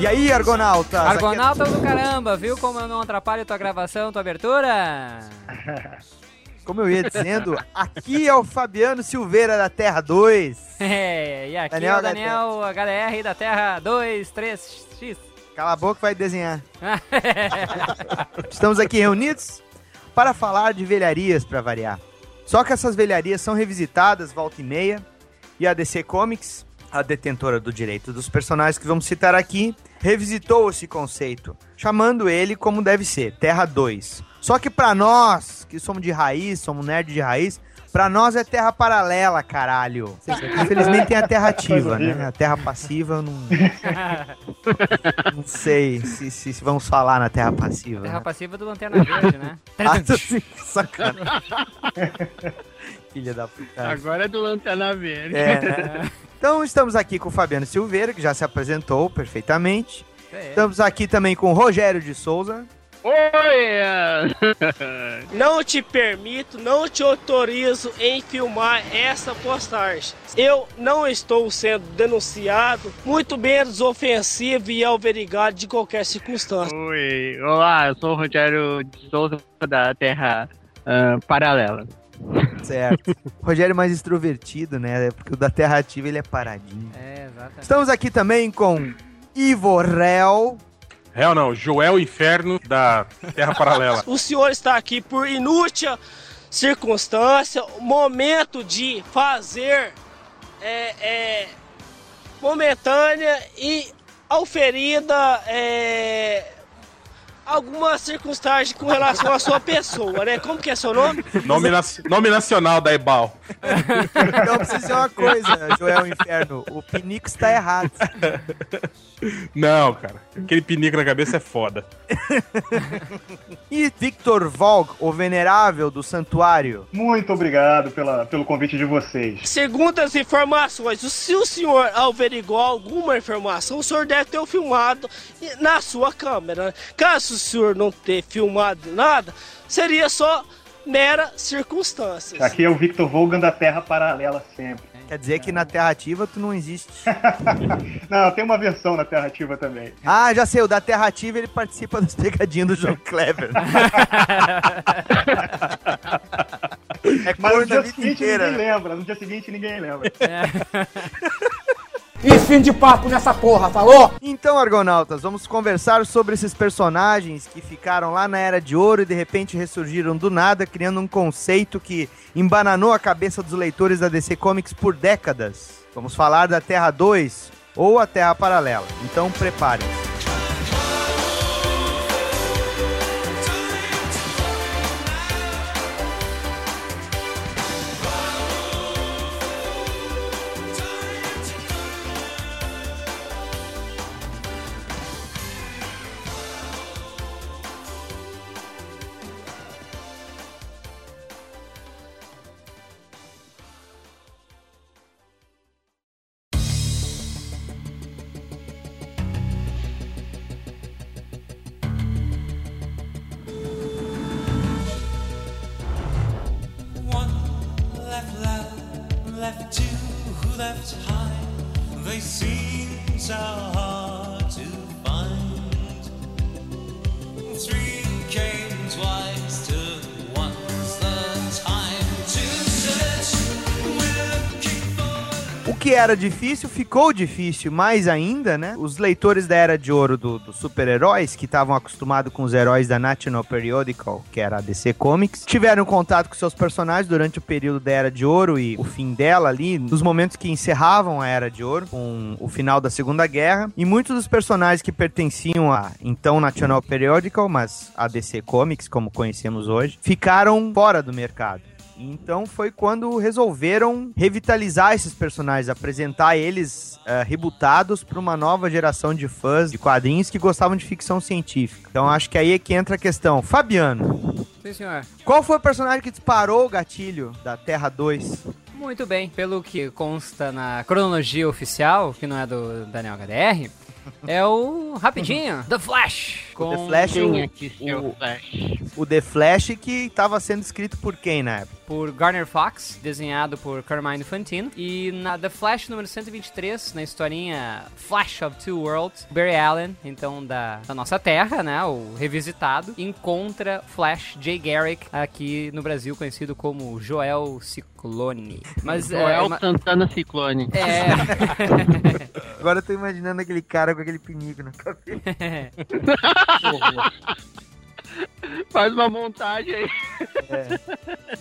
E aí, Argonautas? Argonauta do caramba, viu como eu não atrapalho tua gravação, tua abertura? Como eu ia dizendo, aqui é o Fabiano Silveira da Terra 2. É, e aqui Daniel é o da Daniel HDR da Terra 23X. Cala a boca vai desenhar. Estamos aqui reunidos para falar de velharias, para variar. Só que essas velharias são revisitadas volta e meia, e a DC Comics, a detentora do direito dos personagens que vamos citar aqui, revisitou esse conceito, chamando ele como deve ser, Terra 2. Só que para nós, que somos de raiz, somos nerd de raiz, Pra nós é terra paralela, caralho. Infelizmente tem a terra ativa, né? A terra passiva eu não. não sei se, se, se vamos falar na terra passiva. Terra né? passiva do Lanterna Verde, né? Ah, sim, sacanagem. Filha da puta. Agora é do Lanterna Verde. É, né? Então estamos aqui com o Fabiano Silveira, que já se apresentou perfeitamente. É. Estamos aqui também com o Rogério de Souza. Oi! Não te permito, não te autorizo em filmar essa postagem. Eu não estou sendo denunciado, muito menos ofensivo e alverigado de qualquer circunstância. Oi! Olá, eu sou o Rogério de Souza da Terra ah, Paralela. Certo. Rogério é mais extrovertido, né? Porque o da Terra Ativa ele é paradinho. É, exatamente. Estamos aqui também com Ivo Rel. Real não, Joel Inferno da Terra Paralela. O senhor está aqui por inútil circunstância, momento de fazer é, é, momentânea e auferida é, alguma circunstância com relação à sua pessoa, né? Como que é seu nome? Nome, naci- nome nacional da Ebal. Então precisa dizer uma coisa, Joel Inferno. O Pinico está errado. Não, cara. Aquele pinico na cabeça é foda. E Victor Volk, o venerável do santuário. Muito obrigado pela, pelo convite de vocês. Segundo as informações, se o senhor averigou alguma informação, o senhor deve ter filmado na sua câmera. né? O senhor não ter filmado nada, seria só mera circunstâncias. Aqui é o Victor Volgan da Terra Paralela sempre. Quer dizer que na Terra Ativa tu não existe. Não, tem uma versão na Terra Ativa também. Ah, já sei, o da Terra Ativa ele participa das pegadinhas do João Clever. é Mas no dia seguinte inteira. ninguém lembra. No dia seguinte ninguém lembra. E fim de papo nessa porra, falou? Então, Argonautas, vamos conversar sobre esses personagens que ficaram lá na Era de Ouro e de repente ressurgiram do nada, criando um conceito que embananou a cabeça dos leitores da DC Comics por décadas. Vamos falar da Terra 2 ou a Terra Paralela. Então, preparem-se. Era difícil ficou difícil mais ainda, né? Os leitores da Era de Ouro do- dos super-heróis, que estavam acostumados com os heróis da National Periodical, que era a DC Comics, tiveram contato com seus personagens durante o período da Era de Ouro e o fim dela ali, nos momentos que encerravam a Era de Ouro, com o final da Segunda Guerra. E muitos dos personagens que pertenciam à então National Periodical, mas a DC Comics, como conhecemos hoje, ficaram fora do mercado. Então foi quando resolveram revitalizar esses personagens, apresentar eles uh, rebutados para uma nova geração de fãs de quadrinhos que gostavam de ficção científica. Então acho que aí é que entra a questão. Fabiano, Sim, senhor. qual foi o personagem que disparou o gatilho da Terra 2? Muito bem, pelo que consta na cronologia oficial, que não é do Daniel HDR, é o rapidinho, The Flash. O The Flash, o, o, Flash? O The Flash que estava sendo escrito por quem na época? por Garner Fox, desenhado por Carmine Fantino. E na The Flash número 123, na historinha Flash of Two Worlds, Barry Allen, então da, da nossa Terra, né, o revisitado, encontra Flash Jay Garrick, aqui no Brasil conhecido como Joel Ciclone. Mas é, Joel ma- Santana Ciclone. é, Agora eu tô imaginando aquele cara com aquele pinico na cabeça. Faz uma montagem aí.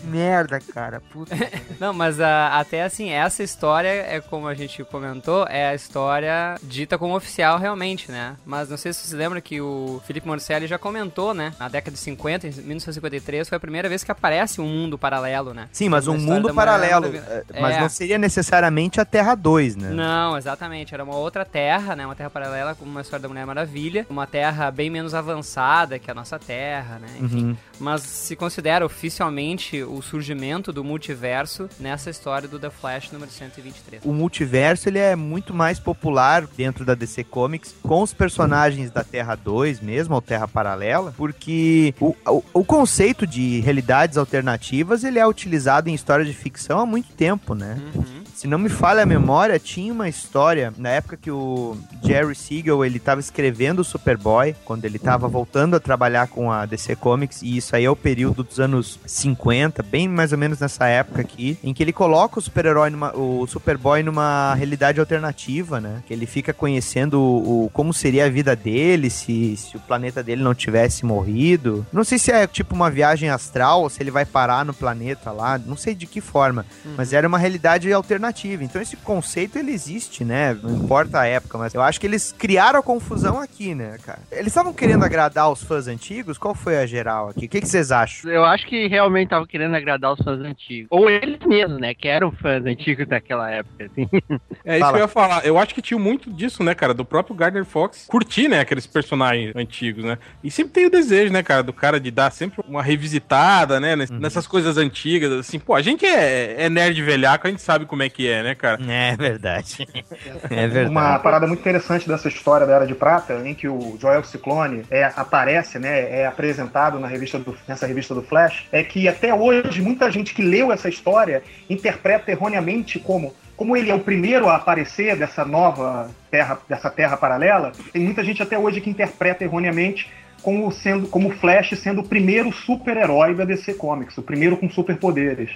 Merda, cara. Puta. Não, mas ah, até assim, essa história é como a gente comentou, é a história dita como oficial realmente, né? Mas não sei se você lembra que o Felipe Morcelli já comentou, né? Na década de 50, em 1953, foi a primeira vez que aparece um mundo paralelo, né? Sim, mas Na um mundo da paralelo. Maravilha. é, Mas É. não seria necessariamente a Terra 2, né? Não, exatamente. Era uma outra terra, né? Uma terra paralela com uma história da Mulher Maravilha. Uma terra bem menos avançada que a nossa terra, né? Enfim. Uhum. Mas se considera oficialmente o surgimento do multiverso nessa história do The Flash número 123. O multiverso ele é muito mais popular dentro da DC Comics com os personagens da Terra 2 mesmo, ou Terra Paralela, porque o, o, o conceito de realidades alternativas ele é utilizado em histórias de ficção há muito tempo, né? Uhum. Se não me falha a memória, tinha uma história na época que o Jerry Siegel ele estava escrevendo o Superboy, quando ele estava voltando a trabalhar com a DC Comics, e isso aí é o período dos anos 50, bem mais ou menos nessa época aqui, em que ele coloca o super-herói numa- o Superboy numa realidade alternativa, né? Que ele fica conhecendo o, o- como seria a vida dele se, se o planeta dele não tivesse morrido. Não sei se é tipo uma viagem astral ou se ele vai parar no planeta lá, não sei de que forma, mas era uma realidade alternativa. Então esse conceito ele existe, né? Não importa a época, mas eu acho que eles criaram a confusão aqui, né, cara? Eles estavam querendo agradar os fãs antigos? Qual foi a geral aqui? O que, que vocês acham? Eu acho que realmente tava querendo agradar os fãs antigos. Ou eles mesmos, né? Que eram fãs antigos daquela época, assim. É isso Fala. que eu ia falar. Eu acho que tinha muito disso, né, cara? Do próprio Gardner Fox curtir, né, aqueles personagens antigos, né? E sempre tem o desejo, né, cara, do cara de dar sempre uma revisitada, né, ness- nessas coisas antigas, assim. Pô, a gente é, é nerd velhaco, a gente sabe como é que é, né, cara? É verdade. é verdade. Uma parada muito interessante dessa história da Era de Prata, em que o Joel Ciclone é, aparece, né, é apresentado na revista do- nessa revista do Flash, é que até hoje muita gente que leu essa história interpreta erroneamente como como ele é o primeiro a aparecer dessa nova terra, dessa terra paralela, tem muita gente até hoje que interpreta erroneamente como sendo como Flash sendo o primeiro super-herói da DC Comics, o primeiro com superpoderes,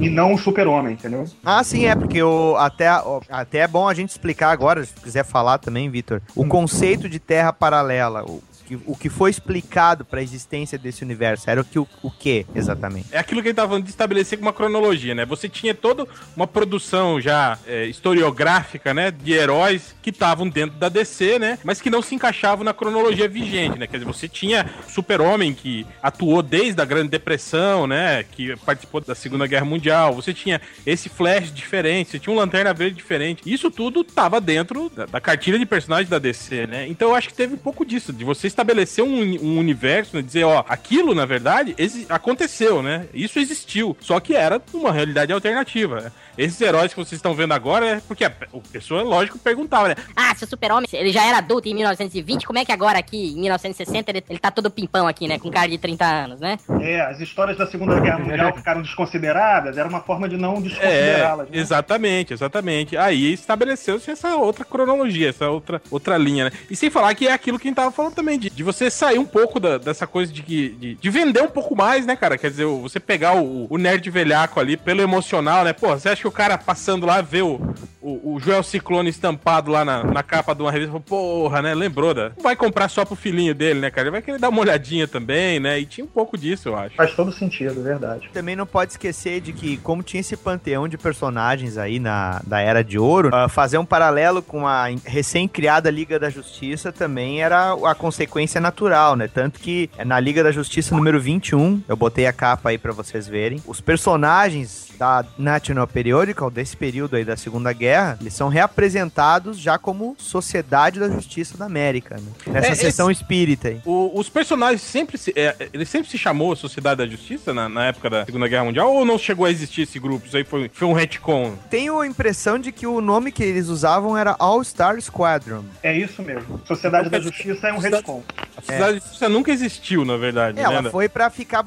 e não o super-homem, entendeu? Ah, sim, é, porque o, até, o- até é bom a gente explicar agora, se quiser falar também, Vitor, o conceito de terra paralela, o que, o que foi explicado para a existência desse universo, era o que, o, o exatamente? É aquilo que ele tava falando de estabelecer uma cronologia, né? Você tinha toda uma produção já é, historiográfica, né? De heróis que estavam dentro da DC, né? Mas que não se encaixavam na cronologia vigente, né? Quer dizer, você tinha Super-Homem que atuou desde a Grande Depressão, né? Que participou da Segunda Guerra Mundial. Você tinha esse Flash diferente, você tinha um Lanterna Verde diferente. Isso tudo tava dentro da, da cartilha de personagens da DC, né? Então eu acho que teve um pouco disso, de você estabelecer um, um universo, né? Dizer, ó, aquilo, na verdade, aconteceu, né? Isso existiu. Só que era uma realidade alternativa. né? Esses heróis que vocês estão vendo agora é porque a, pe- a pessoa, lógico, perguntava, né? Ah, se o super-homem, ele já era adulto em 1920, como é que agora aqui, em 1960, ele, ele tá todo pimpão aqui, né? Com cara de 30 anos, né? É, as histórias da Segunda Guerra Mundial ficaram desconsideradas, era uma forma de não É, desconsiderá-las. né? exatamente, exatamente. Aí estabeleceu-se essa outra cronologia, essa outra, outra linha, né? E sem falar que é aquilo que a gente tava falando também, de, de você sair um pouco da- dessa coisa de, de, de vender um pouco mais, né, cara? Quer dizer, você pegar o, o nerd velhaco ali pelo emocional, né? Pô, você acha que o cara passando lá vê o, o, o Joel Ciclone estampado lá na, na capa de uma revista. Falou, Porra, né? Lembrou da. Não vai comprar só pro filhinho dele, né, cara? Ele vai querer dar uma olhadinha também, né? E tinha um pouco disso, eu acho. Faz todo sentido, verdade. Também não pode esquecer de que, como tinha esse panteão de personagens aí na da Era de Ouro, ah, fazer um paralelo com a recém-criada Liga da Justiça também era a consequência natural, né? Tanto que na Liga da Justiça número 21, eu botei a capa aí pra vocês verem, os personagens da National Periodical, desse período aí da Segunda Guerra, eles são reapresentados já como Sociedade da Justiça da América, né? Nessa É, seção espírita aí. O- os personagens sempre se. é, ele sempre se chamou Sociedade da Justiça na, na época da Segunda Guerra Mundial ou não chegou a existir esse grupo? Isso aí foi, foi um retcon. Tenho a impressão de que o nome que eles usavam era All Star Squadron. É isso mesmo. Sociedade da Justiça é um retcon. A Sociedade da Justiça nunca existiu, na verdade. É, né? ela foi pra ficar,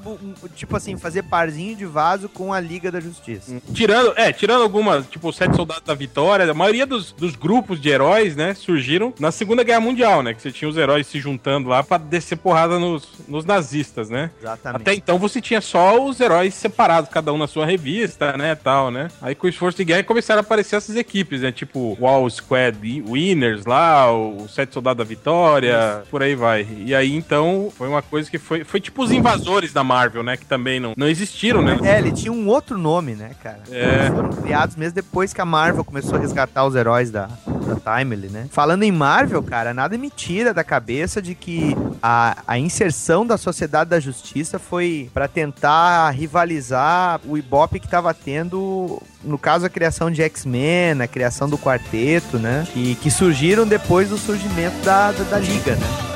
tipo assim, fazer parzinho de vaso com a Liga da Justiça. Tirando, é, tirando algumas, tipo, Sete Soldados da Vitória, a maioria dos, dos grupos de heróis, né, surgiram na Segunda Guerra Mundial, né? Que você tinha os heróis se juntando lá pra descer porrada nos, nos nazistas, né? Exatamente. Até então você tinha só os heróis separados, cada um na sua revista, né, tal, né? Aí com o esforço de guerra começaram a aparecer essas equipes, né? Tipo, Wall Squad Winners lá, o Sete Soldados da Vitória, por aí vai. E aí então foi uma coisa que foi, foi tipo os invasores da Marvel, né? Que também não, não existiram, né? É, ele tinha um outro nome, né, cara? É. Eles foram criados mesmo depois que a Marvel começou a resgatar os heróis da, da Timely, né? Falando em Marvel, cara, nada me tira da cabeça de que a, a inserção da Sociedade da Justiça foi pra tentar rivalizar o Ibope que tava tendo, no caso, a criação de X-Men, a criação do quarteto, né? E que surgiram depois do surgimento da, da, da Liga, né?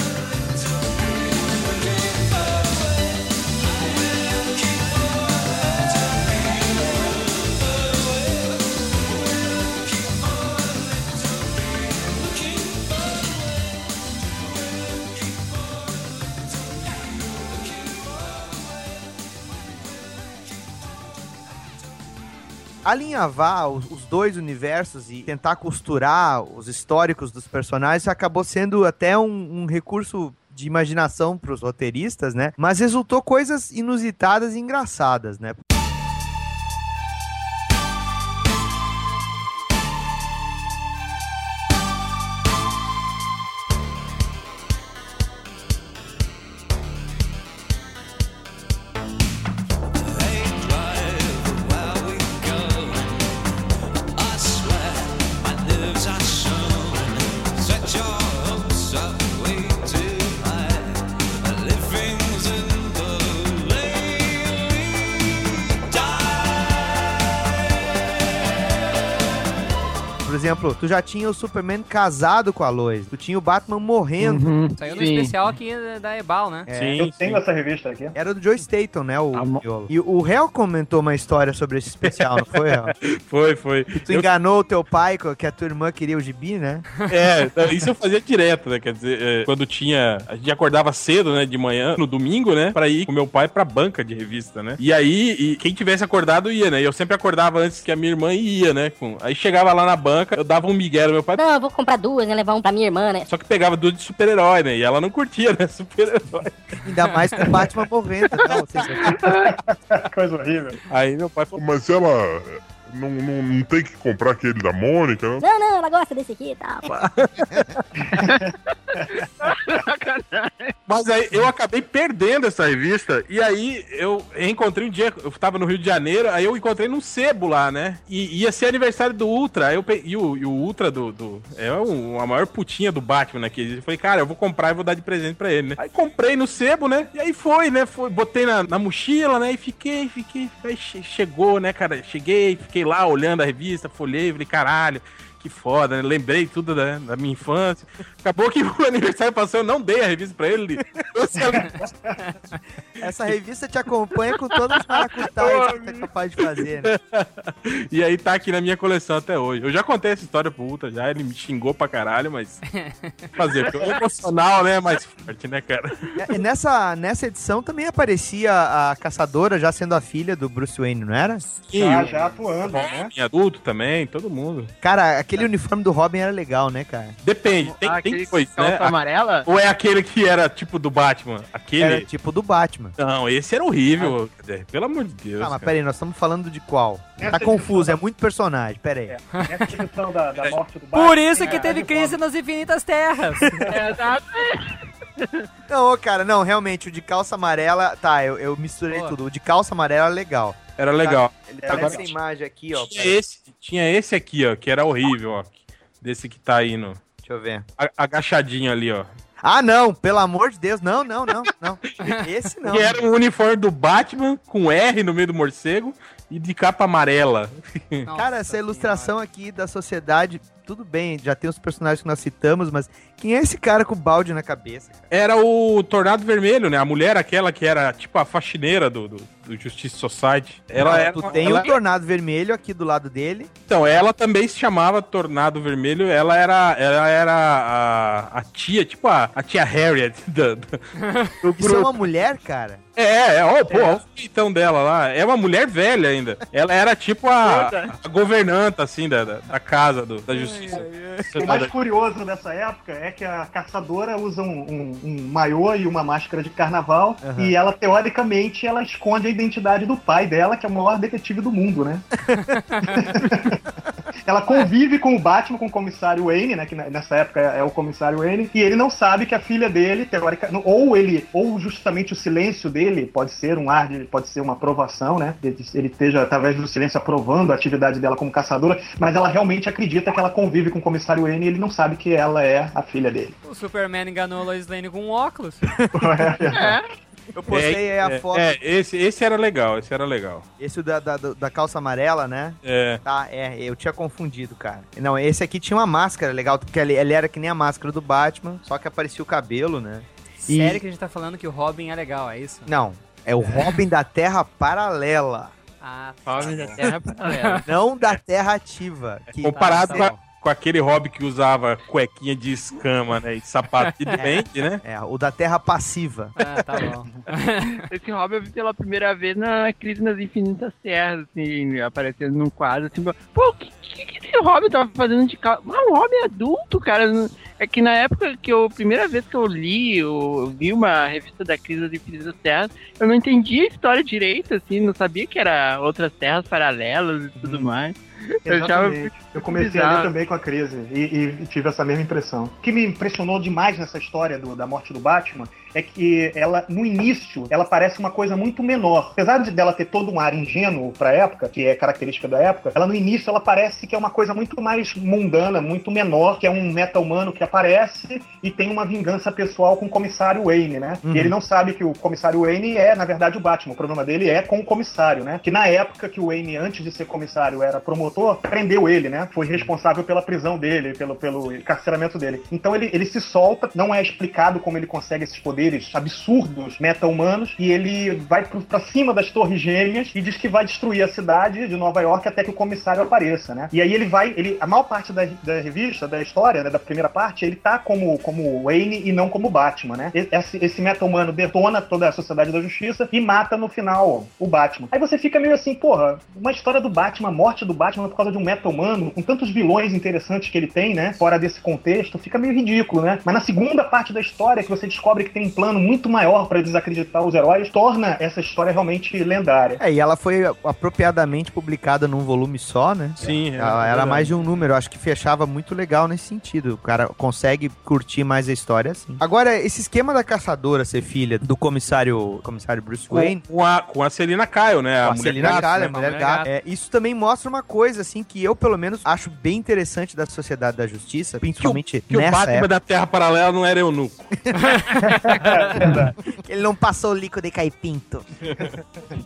Alinhavar os, dois universos e tentar costurar os históricos dos personagens acabou sendo até um, um recurso de imaginação para os roteiristas, né? Mas resultou coisas inusitadas e engraçadas, né? Tu já tinha o Superman casado com a Lois, tu tinha o Batman morrendo. Saiu no Sim. especial aqui da Ebal, né? É, Sim, Eu sim. tenho essa revista aqui. Era do Joe Staton, né? O. E o réu comentou uma história sobre esse especial, não foi, réu? Foi, foi. Tu Eu- enganou o teu pai que a tua irmã queria o gibi, né? É, isso eu fazia direto, né? Quer dizer, é, quando tinha. A gente acordava cedo, né? De manhã, no domingo, né? Pra ir com meu pai pra banca de revista, né? E aí, e quem tivesse acordado ia, né? E eu sempre acordava antes que a minha irmã ia, né? Com- aí chegava lá na banca, eu dava um migué no meu pai. Não, eu vou comprar duas, né? Levar um pra minha irmã, né? Só que pegava duas de super-herói, né? E ela não curtia, né? Super-herói. Ainda mais com o Batman morrendo. Não, seja, Coisa horrível. Aí meu pai falou. Mas ela não, não, não tem que comprar aquele da Mônica, né? Não, não, ela gosta desse aqui e tal. Mas aí eu acabei perdendo essa revista. E aí eu encontrei um dia, eu tava no Rio de Janeiro, aí eu encontrei num sebo lá, né? E ia ser aniversário do Ultra. Aí eu pe... e, o, e o Ultra do. do- é um- a maior putinha do Batman, né? Que existe. eu falei, cara, eu vou comprar e vou dar de presente pra ele, né? Aí comprei no sebo, né? E aí foi, né? Foi, botei na, na mochila, né? E fiquei, fiquei. Aí che- chegou, né, cara? Cheguei, fiquei lá olhando a revista, folhei, falei, caralho. Que foda, né? Lembrei tudo da, da minha infância. Acabou que o aniversário passou, eu não dei a revista pra ele. essa revista te acompanha com todas as maracutaias que tu é capaz de fazer, né? E aí tá aqui na minha coleção até hoje. Eu já contei essa história pro Ultra já, ele me xingou pra caralho, mas. Fazer, porque o emocional, né, é mais forte, né, cara? E nessa, nessa edição também aparecia a caçadora já sendo a filha do Bruce Wayne, não era? Já, o- já atuando, né? Adulto também, todo mundo. Cara, aquele aquele uniforme do Robin era legal, né, cara? Depende, tem, Ah, tem calça né? amarela? Ou é aquele que era tipo do Batman? Aquele. Era tipo do Batman. Não, esse era horrível. Pelo amor de Deus. Ah, mas cara. peraí, nós estamos falando de qual? Essa Tá confuso, da- é muito personagem, peraí. É, nessa edição da, da morte do Batman. Por isso que a- teve crise nas infinitas terras. É, exato. Não, cara, não, realmente, o de calça amarela, tá, eu, eu misturei Pô. tudo. O de calça amarela é legal. Era legal. Ele tá Agora- nessa imagem aqui, ó. Tinha esse, tinha esse aqui, ó, que era horrível, ó. Desse que tá aí no. Deixa eu ver. a- Agachadinho ali, ó. Ah, não, pelo amor de Deus, não, não, não, não. Esse não. Que era um uniforme do Batman com R no meio do morcego e de capa amarela. Cara, essa ilustração aqui da sociedade, tudo bem, já tem os personagens que nós citamos, mas quem é esse cara com o balde na cabeça? cara? Era o Tornado Vermelho, né? A mulher aquela que era tipo a faxineira do, do, do Justice Society. Ela Não, era. tu tem ela- o Tornado Vermelho aqui do lado dele. Então, ela também se chamava Tornado Vermelho. Ela era, ela era a, a tia, tipo a, a tia Harriet da- do, do Isso é uma mulher, cara? É, é, ó, pô, olha o peitão dela lá. É uma mulher velha ainda. Ela era tipo a, a governanta, assim, da, da, casa do- da justiça. O mais curioso dessa época é que a caçadora usa um, um, um maiô e uma máscara de carnaval Aham. e ela, teoricamente, ela esconde a identidade do pai dela, que é o maior detetive do mundo, né? ela convive com o Batman, com o comissário Wayne, né? Que nessa época é o comissário Wayne, e ele não sabe que a filha dele, teoricamente, ou ele, ou justamente o silêncio dele pode ser um ar de, pode ser uma aprovação, né? Ele, ele esteja, através do silêncio, aprovando a atividade dela como caçadora, mas ela realmente acredita que ela convive com o comissário Wayne e ele não sabe que ela é a filha dele. O Superman enganou a Lois Lane com um óculos. Eu postei aí a é, foto. É, esse, esse era legal, esse era legal. Esse da, da, da calça amarela, né? É. Tá, é, eu tinha confundido, cara. Não, esse aqui tinha uma máscara legal, porque ele, ele era que nem a máscara do Batman, só que aparecia o cabelo, né? E- Sério que a gente tá falando que o Robin é legal, é isso? Não, é o Robin da Terra Paralela, Ah, Robin da Terra Paralela. não da Terra Ativa. que- Comparado tá com, a-. com aquele hobby que usava cuequinha de escama, né? E sapato de dente, né? É, o da Terra Passiva. Ah, tá bom. Esse Robin eu vi pela primeira vez na Crise nas Infinitas Terras, assim, aparecendo num quadro, assim, pô, o que, que, que esse Robin tava fazendo de calça? Mas um Robin adulto, cara. É que na época que eu, primeira vez que eu li, eu, vi uma revista da Crise das Infinitas Terras, eu não entendia a história direito, assim, não sabia que era outras terras paralelas e tudo mais. Exatamente. Eu comecei a ler também com a crise e, e tive essa mesma impressão. O que me impressionou demais nessa história do- da morte do Batman é que ela, no início, ela parece uma coisa muito menor. Apesar de dela ter todo um ar ingênuo pra época, que é característica da época, ela no início ela parece que é uma coisa muito mais mundana, muito menor, que é um meta-humano que aparece e tem uma vingança pessoal com o comissário Wayne, né? Uhum. E ele não sabe que o comissário Wayne é, na verdade, o Batman. O problema dele é com o comissário, né? Que na época que o Wayne, antes de ser comissário, era promotor, prendeu ele, né? Foi responsável pela prisão dele, pelo, pelo encarceramento dele. Então ele, ele se solta, não é explicado como ele consegue esses poderes absurdos meta-humanos, e ele vai pro, pra cima das torres gêmeas e diz que vai destruir a cidade de Nova York até que o comissário apareça, né? E aí ele vai, ele, a maior parte da, da revista, da história, né, da primeira parte, ele tá como, como Wayne e não como Batman, né? Esse, esse meta-humano detona toda a sociedade da justiça e mata no final o Batman. Aí você fica meio assim, porra, uma história do Batman, a morte do Batman por causa de um meta-humano, com tantos vilões interessantes que ele tem, né? Fora desse contexto, fica meio ridículo, né? Mas na segunda parte da história, que você descobre que tem um plano muito maior pra desacreditar os heróis, torna essa história realmente lendária. É, e ela foi apropriadamente publicada num volume só, né? Sim, é Ela era verdade. mais de um número, acho que fechava muito legal nesse sentido. O cara consegue curtir mais a história assim. Agora, esse esquema da caçadora ser filha do comissário, comissário Bruce Wayne, Com, com a, com a Celina Caio, né? a mulher Celina gato, Kyle, né? a mulher gato. É, isso também mostra uma coisa, assim, que eu, pelo menos, acho bem interessante da Sociedade da Justiça, principalmente Que o nessa Batman época. da Terra Paralela não era eunuco. Ele não passou o líquido de caipinto.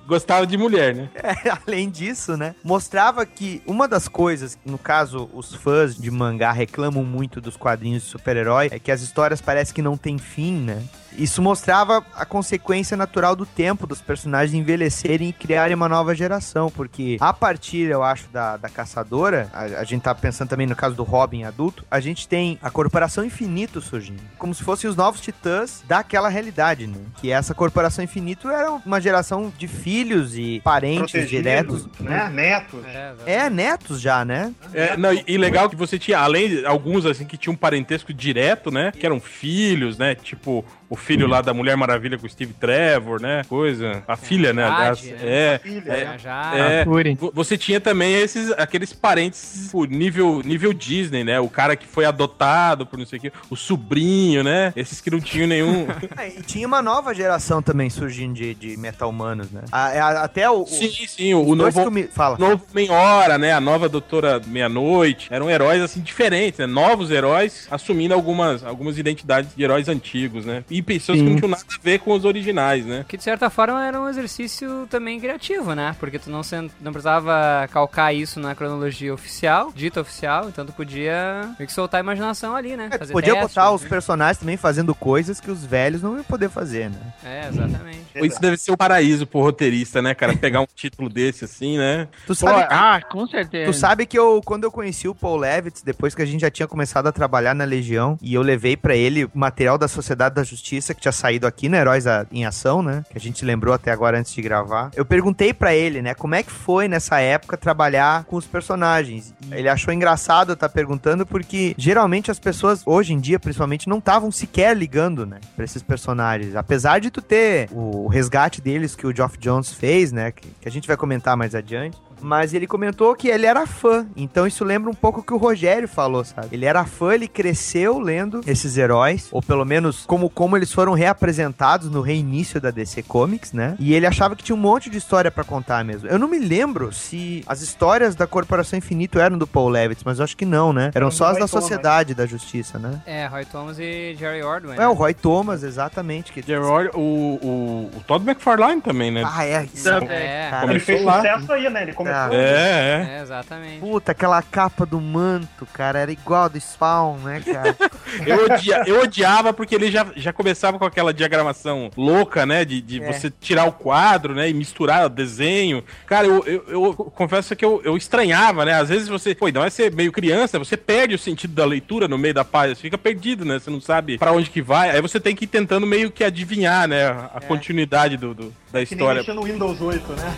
Gostava de mulher, né? Além disso, né? Mostrava que uma das coisas, no caso, os fãs de mangá reclamam muito dos quadrinhos de super-herói, é que as histórias parecem que não têm fim, né? Isso mostrava a consequência natural do tempo dos personagens envelhecerem e criarem uma nova geração, porque a partir, eu acho, da, da caçadora, a, a gente tá pensando também no caso do Robin adulto, a gente tem a Corporação Infinito surgindo, como se fossem os novos titãs daquela realidade, né? Que essa Corporação Infinito era uma geração de filhos e parentes diretos. né? Netos. É, netos já, né? É, não, e- e legal que você tinha, além de alguns assim que tinham um parentesco direto, né? Que eram filhos, né? Tipo, o filho lá da Mulher Maravilha com o Steve Trevor, né? Coisa. A filha, né? aliás. Jade, né? É. Filha, é, né? Já. é, você tinha também esses aqueles parentes tipo, nível nível Disney, né? O cara que foi adotado por não sei o quê, o sobrinho, né? Esses que não tinham nenhum. É, e tinha uma nova geração também surgindo de, de metal-humanos, né? A- a- até o... o- sim, sim, o, dois novo me- Fala. novo Menhora, né? A nova Doutora Meia-Noite. Eram heróis, assim, diferentes, né? Novos heróis assumindo algumas, algumas identidades de heróis antigos, né? E pessoas que Sim. não tinham nada a ver com os originais, né? Que de certa forma era um exercício também criativo, né? Porque tu não, sen- não precisava calcar isso na cronologia oficial, dita oficial, então tu podia meio que soltar a imaginação ali, né? É, Fazer podia testes, botar os né? personagens também fazendo coisas que os velhos não iam poder fazer, né? É, exatamente. Isso deve ser o paraíso pro roteirista, né, cara? Pegar um título desse, assim, né? Tu Pô, sabe, ah, com certeza. tu sabe que eu, quando eu conheci o Paul Levitz, depois que a gente já tinha começado a trabalhar na Legião, e eu levei pra ele o material da Sociedade da Justiça, que tinha saído aqui no Heróis em Ação, né? Que a gente lembrou até agora antes de gravar. Eu perguntei pra ele, né, como é que foi nessa época trabalhar com os personagens. Ele achou engraçado eu estar perguntando, porque geralmente as pessoas, hoje em dia, principalmente, não estavam sequer ligando, né, pra esses personagens. Apesar de tu ter o resgate deles que o Geoff Jones fez, né, que, que a gente vai comentar mais adiante. Mas ele comentou que ele era fã. Então isso lembra um pouco o que o Rogério falou, sabe? Ele era fã, ele cresceu lendo esses heróis, ou pelo menos como, como eles foram reapresentados no reinício da DC Comics, né? E ele achava que tinha um monte de história pra contar mesmo. Eu não me lembro se as histórias da Corporação Infinito eram do Paul Levitz, mas eu acho que não, né? Eram só as Roy da Thomas. Sociedade da Justiça, né? É, Roy Thomas e Jerry Ordway. É, o Roy Thomas, exatamente. Que... Gerard, o, o, o Todd McFarlane também, né? Ah, é. Isso. Também. É, Cara, Ele fez lá. sucesso aí, né? Ele começou. Ah. É, é. é, exatamente. Puta, aquela capa do manto, cara, era igual a do Spawn, né, cara? Eu, odia- eu odiava porque ele já, já começava com aquela diagramação louca, né? De, de É. você tirar o quadro, né? E misturar o desenho. Cara, eu, eu, eu confesso que eu, eu estranhava, né? Às vezes você, pô, não é ser meio criança, você perde o sentido da leitura no meio da página, você fica perdido, né? Você não sabe pra onde que vai. Aí você tem que ir tentando meio que adivinhar, né? A continuidade do, do- da Que nem história. mexer no Windows 8, né?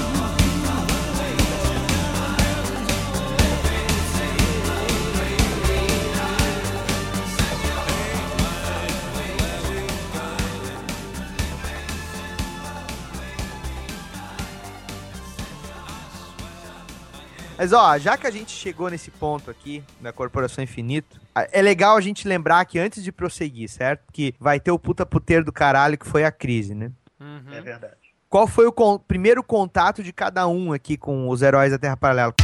Mas ó, já que a gente chegou nesse ponto aqui da Corporação Infinito, é legal a gente lembrar que antes de prosseguir, certo? Que vai ter o puta puteiro do caralho que foi a crise, né? Uhum. É verdade. Qual foi o con- primeiro contato de cada um aqui com os heróis da Terra Paralela?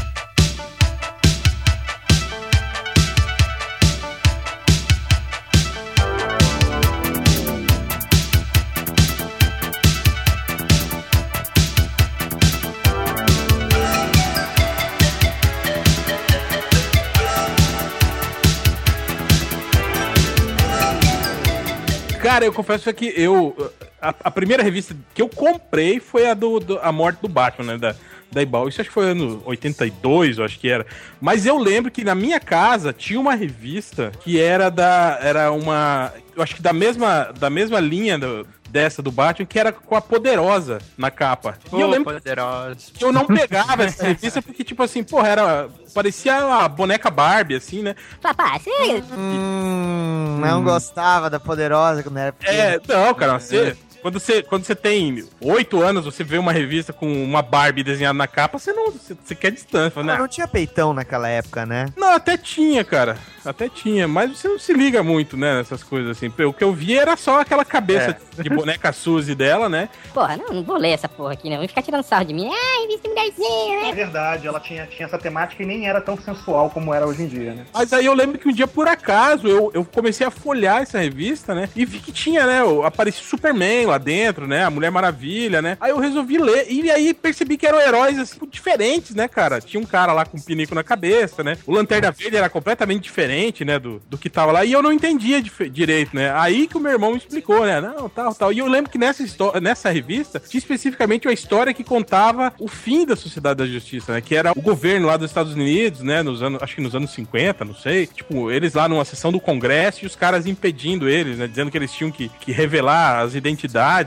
Cara, eu confesso que eu. A, a primeira revista que eu comprei foi a do, do- A Morte do Batman, né? Da, da Ibal. Isso acho que foi ano 82, eu acho que era. Mas eu lembro que na minha casa tinha uma revista que era da. Era uma. Eu acho que da mesma, da mesma linha do- dessa do Batman, que era com a Poderosa na capa. E eu lembro poderoso. que eu não pegava essa revista porque, tipo assim, porra, era. Parecia a boneca Barbie, assim, né? Papai, você... Hum, não gostava da Poderosa quando era pequeno. É, não, cara, você. Quando você, quando você tem oito anos, você vê uma revista com uma Barbie desenhada na capa, você não. Você, você quer distância, Mas né? não tinha peitão naquela época, né? Não, até tinha, cara. Até tinha, mas você não se liga muito, né, nessas coisas assim. O que eu vi era só aquela cabeça de boneca Suzy dela, né? Porra, não, não vou ler essa porra aqui, né? Vão ficar tirando sarro de mim. Ai, revista mulherzinha, É né? verdade, ela tinha, tinha essa temática e nem era tão sensual como era hoje em dia, né? Mas aí eu lembro que um dia, por acaso, eu, eu comecei a folhear essa revista, né? E vi que tinha, né? Aparecia o Superman lá dentro, né? A Mulher Maravilha, né? Aí eu resolvi ler e aí percebi que eram heróis, assim, diferentes, né, cara? Tinha um cara lá com um pinico na cabeça, né? O Lanterna Verde era completamente diferente, né, do, do que tava lá. E eu não entendia direito, né? Aí que o meu irmão me explicou, né? Não, tal, tal. E eu lembro que nessa, nessa revista tinha especificamente uma história que contava o fim da Sociedade da Justiça, né? Que era o governo lá dos Estados Unidos, né? Nos anos, acho que nos anos 50, não sei. Tipo, eles lá numa sessão do Congresso e os caras impedindo eles, né? Dizendo que eles tinham que, que revelar as identidades,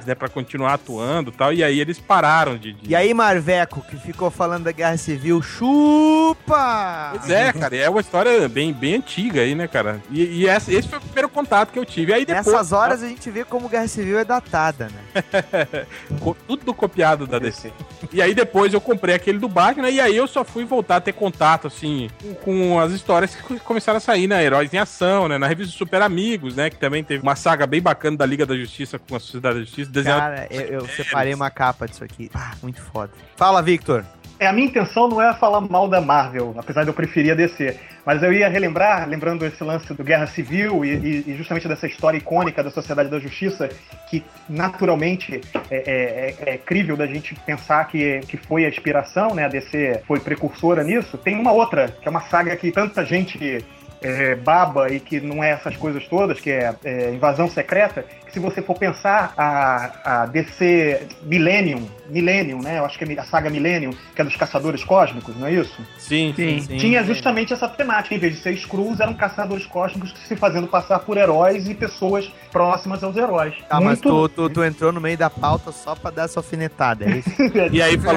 né? Pra continuar atuando e tal. E aí eles pararam de. de... E aí, Marveco, que ficou falando da Guerra Civil, chupa! Pois é, cara, é uma história bem, bem antiga aí, né, cara? E, e essa- esse foi o primeiro contato que eu tive. Aí depois. Nessas horas a gente vê como Guerra Civil é datada, né? Tudo copiado da DC. E aí depois eu comprei aquele do Batman e aí eu só fui voltar a ter contato, assim, com, as histórias que co- começaram a sair, né? Heróis em Ação, né? Na revista Super Amigos, né? Que também teve uma saga bem bacana da Liga da Justiça com a Sociedade da Justiça. Cara, eu, eu separei uma capa disso aqui. Ah, muito foda. Fala, Victor. É, a minha intenção não é falar mal da Marvel, apesar de eu preferir a DC. Mas eu ia relembrar, lembrando esse lance do Guerra Civil e, e- e justamente dessa história icônica da Sociedade da Justiça, que naturalmente é, é- é- é crível da gente pensar que, que foi a inspiração, né? A DC foi precursora nisso. Tem uma outra, que é uma saga que tanta gente é, baba e que não é essas coisas todas, que é, é, Invasão Secreta, se você for pensar a, a DC Millennium, Millennium, né? Eu acho que é a saga Millennium, que é dos caçadores cósmicos, não é isso? Sim, sim, sim. Tinha justamente essa temática. Em vez de ser Skrulls, eram caçadores cósmicos se fazendo passar por heróis e pessoas próximas aos heróis. Ah, mas Muito- tu, tu, tu entrou no meio da pauta só pra dar essa alfinetada, é isso? E aí tem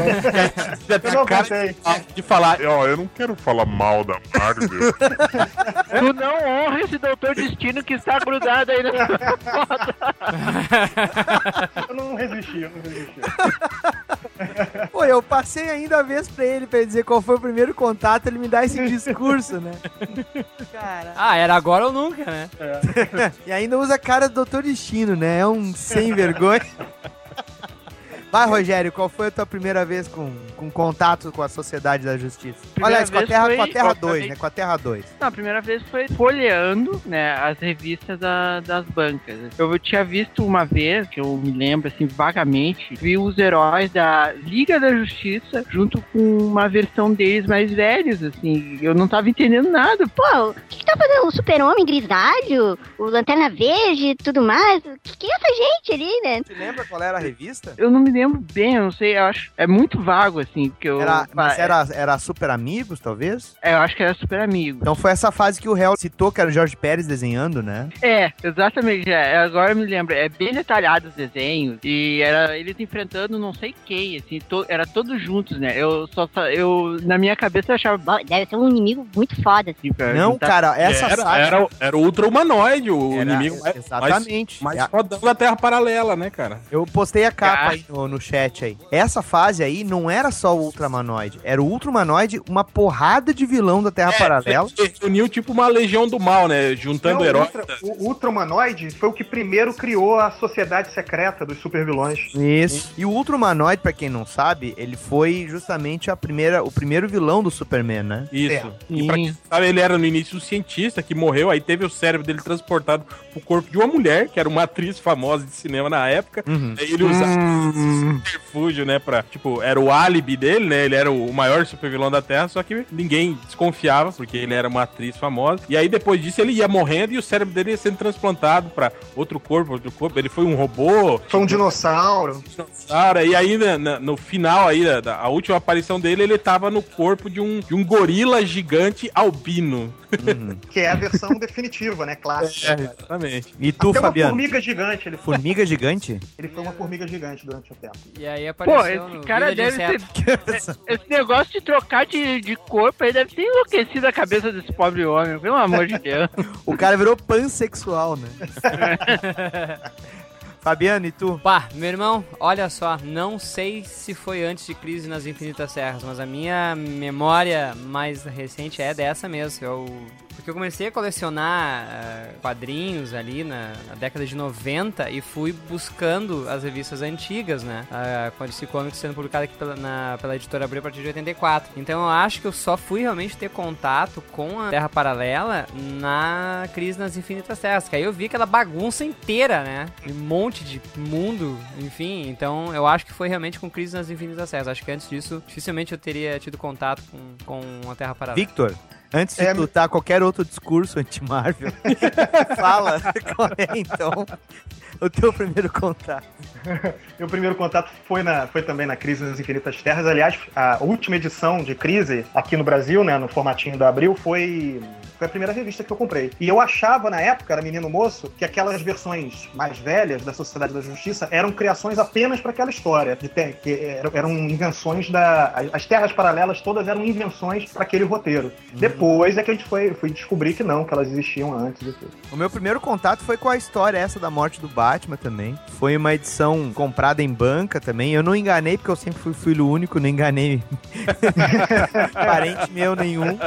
Eu não cara contei. de falar. Ó, eu não quero falar mal da Marvel. Tu não honra esse doutor destino que está grudado aí na Eu não resisti, eu não resisti. Pô, eu passei ainda a vez pra ele pra ele dizer qual foi o primeiro contato, ele me dá esse discurso, né? Cara. Ah, era agora ou nunca, né? E ainda usa a cara do Doutor Destino, né? É um sem vergonha. Vai, Rogério, qual foi a tua primeira vez com, com contato com a Sociedade da Justiça? Primeira Aliás, com a Terra, foi- com a Terra 2, obviamente- né? Com a Terra 2. Não, a primeira vez foi folheando, né, as revistas da- das bancas. Eu tinha visto uma vez, que eu me lembro, assim, vagamente, vi os heróis da Liga da Justiça junto com uma versão deles mais velhos, assim. Eu não tava entendendo nada. Pô, o que, que tá fazendo? O super-homem grisalho, o Lanterna Verde e tudo mais? O que, que é essa gente ali, né? Você lembra qual era a revista? Eu não me lembro bem, eu não sei, eu acho. É muito vago, assim, porque eu. Era, mas é- era, era Super Amigos, talvez? é, eu acho que era super amigo. Então foi essa fase que o réu citou, que era o Jorge Pérez desenhando, né? É, exatamente. É, agora eu me lembro. É bem detalhado os desenhos. E era eles enfrentando não sei quem, assim, to- era todos juntos, né? Eu só eu na minha cabeça eu achava. Deve ser um inimigo muito foda. Assim, pra Não, juntar- cara, essa era, saga... era, era o Ultra Humanoide, o Era- inimigo Exatamente. mais, E mais a- fodão da Terra Paralela, né, cara? Eu postei a capa Ah. aí no, no chat aí. Essa fase aí não era só o Ultramanoide. Era o Ultramanoide, uma porrada de vilão da Terra Paralela. Ele uniu tipo uma legião do mal, né? Juntando Não, heróis. Ultra, o Ultra Humanoide foi o que primeiro criou a sociedade secreta dos supervilões. Isso. E o Ultramanoide, pra quem não sabe, ele foi justamente a primeira, o primeiro vilão do Superman, né? Isso. E pra quem sabe, ele era no início um cientista que morreu, aí teve o cérebro dele transportado pro corpo de uma mulher, que era uma atriz famosa de cinema na época. Uhum. Aí ele usava esse subterfúgio, né, pra, tipo, era o álibi dele, né, ele era o maior supervilão da Terra, só que ninguém desconfiava, porque ele era uma atriz famosa. E aí depois disso ele ia morrendo e o cérebro dele ia sendo transplantado pra outro corpo, outro corpo. Ele foi um robô, Foi um dinossauro. Cara, e aí na- na- no final aí, da, da- a última aparição dele, ele tava no corpo de um, de um gorila gigante albino. Que é a versão definitiva, né? Clássica. É, exatamente. E tu, Até uma Fabiano? formiga gigante. Ele foi, Formiga gigante? ele foi uma formiga gigante durante o tempo. E aí Pô, apareceu esse no cara de deve Inseto. ter. Esse negócio de trocar de, de corpo aí deve ter enlouquecido a cabeça desse pobre homem, pelo amor de Deus. O cara virou pansexual, né? Fabiano, e tu? Pá, meu irmão, olha só, não sei se foi antes de Crise nas Infinitas Serras, mas a minha memória mais recente é dessa mesmo. Eu Porque eu comecei a colecionar ah, quadrinhos ali na, na década de 90 e fui buscando as revistas antigas, né? Ah, com a DC Comics sendo publicada aqui pela, na- pela editora Abril a partir de 84. Então eu acho que eu só fui realmente ter contato com a Terra Paralela na Crise nas Infinitas Terras. Que aí eu vi aquela bagunça inteira, né? Um monte de mundo, enfim. Então eu acho que foi realmente com Crise nas Infinitas Terras. Acho que antes disso, dificilmente eu teria tido contato com, com a Terra Paralela. Victor, antes de É, tu dar qualquer outro discurso anti-Marvel, fala qual é, então, o teu primeiro contato. Meu primeiro contato foi, na, foi também na Crise nas Infinitas Terras. Aliás, a última edição de Crise aqui no Brasil, né, no formatinho da Abril, foi, foi a primeira revista que eu comprei. E eu achava, na época, era menino moço, que aquelas versões mais velhas da Sociedade da Justiça eram criações apenas para aquela história. De ter- que eram, invenções da. as- As terras paralelas todas eram invenções para aquele roteiro. Depois é que a gente foi, foi descobrir que não, que elas existiam antes e tudo. O meu primeiro contato foi com a história essa da morte do Batman também. Foi uma edição comprada em banca também. Eu não enganei, porque eu sempre fui filho único, não enganei parente meu nenhum.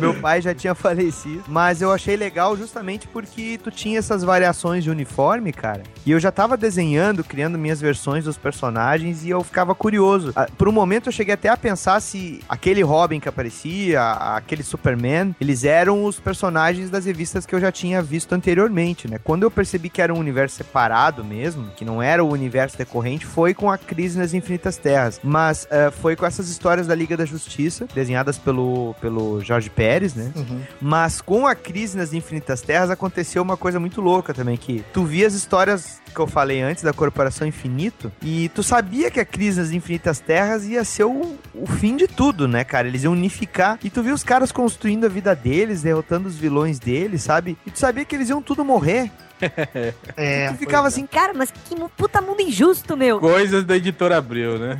Meu pai já tinha falecido. Mas eu achei legal justamente porque tu tinha essas variações de uniforme, cara. E eu já tava desenhando, criando minhas versões dos personagens e eu ficava curioso. Ah, Por um momento eu cheguei até a pensar se aquele Robin que aparecia, aquele Superman, eles eram os personagens das revistas que eu já tinha visto anteriormente, né? Quando eu percebi que era um universo separado mesmo, que não era o universo decorrente, foi com a Crise nas Infinitas Terras. Mas eh, foi com essas histórias da Liga da Justiça, desenhadas pelo, pelo Jorge Pérez, né? Mas com a crise nas Infinitas Terras aconteceu uma coisa muito louca também, que tu via as histórias que eu falei antes da Corporação Infinito e tu sabia que a crise nas Infinitas Terras ia ser o, o fim de tudo, né, cara? Eles iam unificar e tu via os caras construindo a vida deles, derrotando os vilões deles, sabe? E tu sabia que eles iam tudo morrer. É, tu ficava assim, Cara, mas que puta mundo injusto, meu. Coisas da editora Abril, né?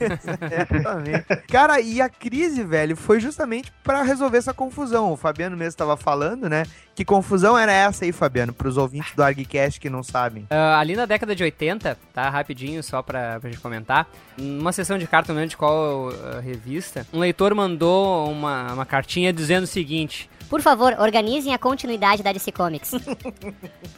Exatamente. Cara, e a crise, velho, foi justamente pra resolver essa confusão. O Fabiano mesmo estava falando, né? Que confusão era essa aí, Fabiano, pros ouvintes do ArgCast que não sabem? Ah, ali na década de 80, tá? Rapidinho, só pra, pra gente comentar. Numa sessão de carta, não lembro de qual ah, revista, um leitor mandou uma, uma cartinha dizendo o seguinte. Por favor, organizem a continuidade da DC Comics.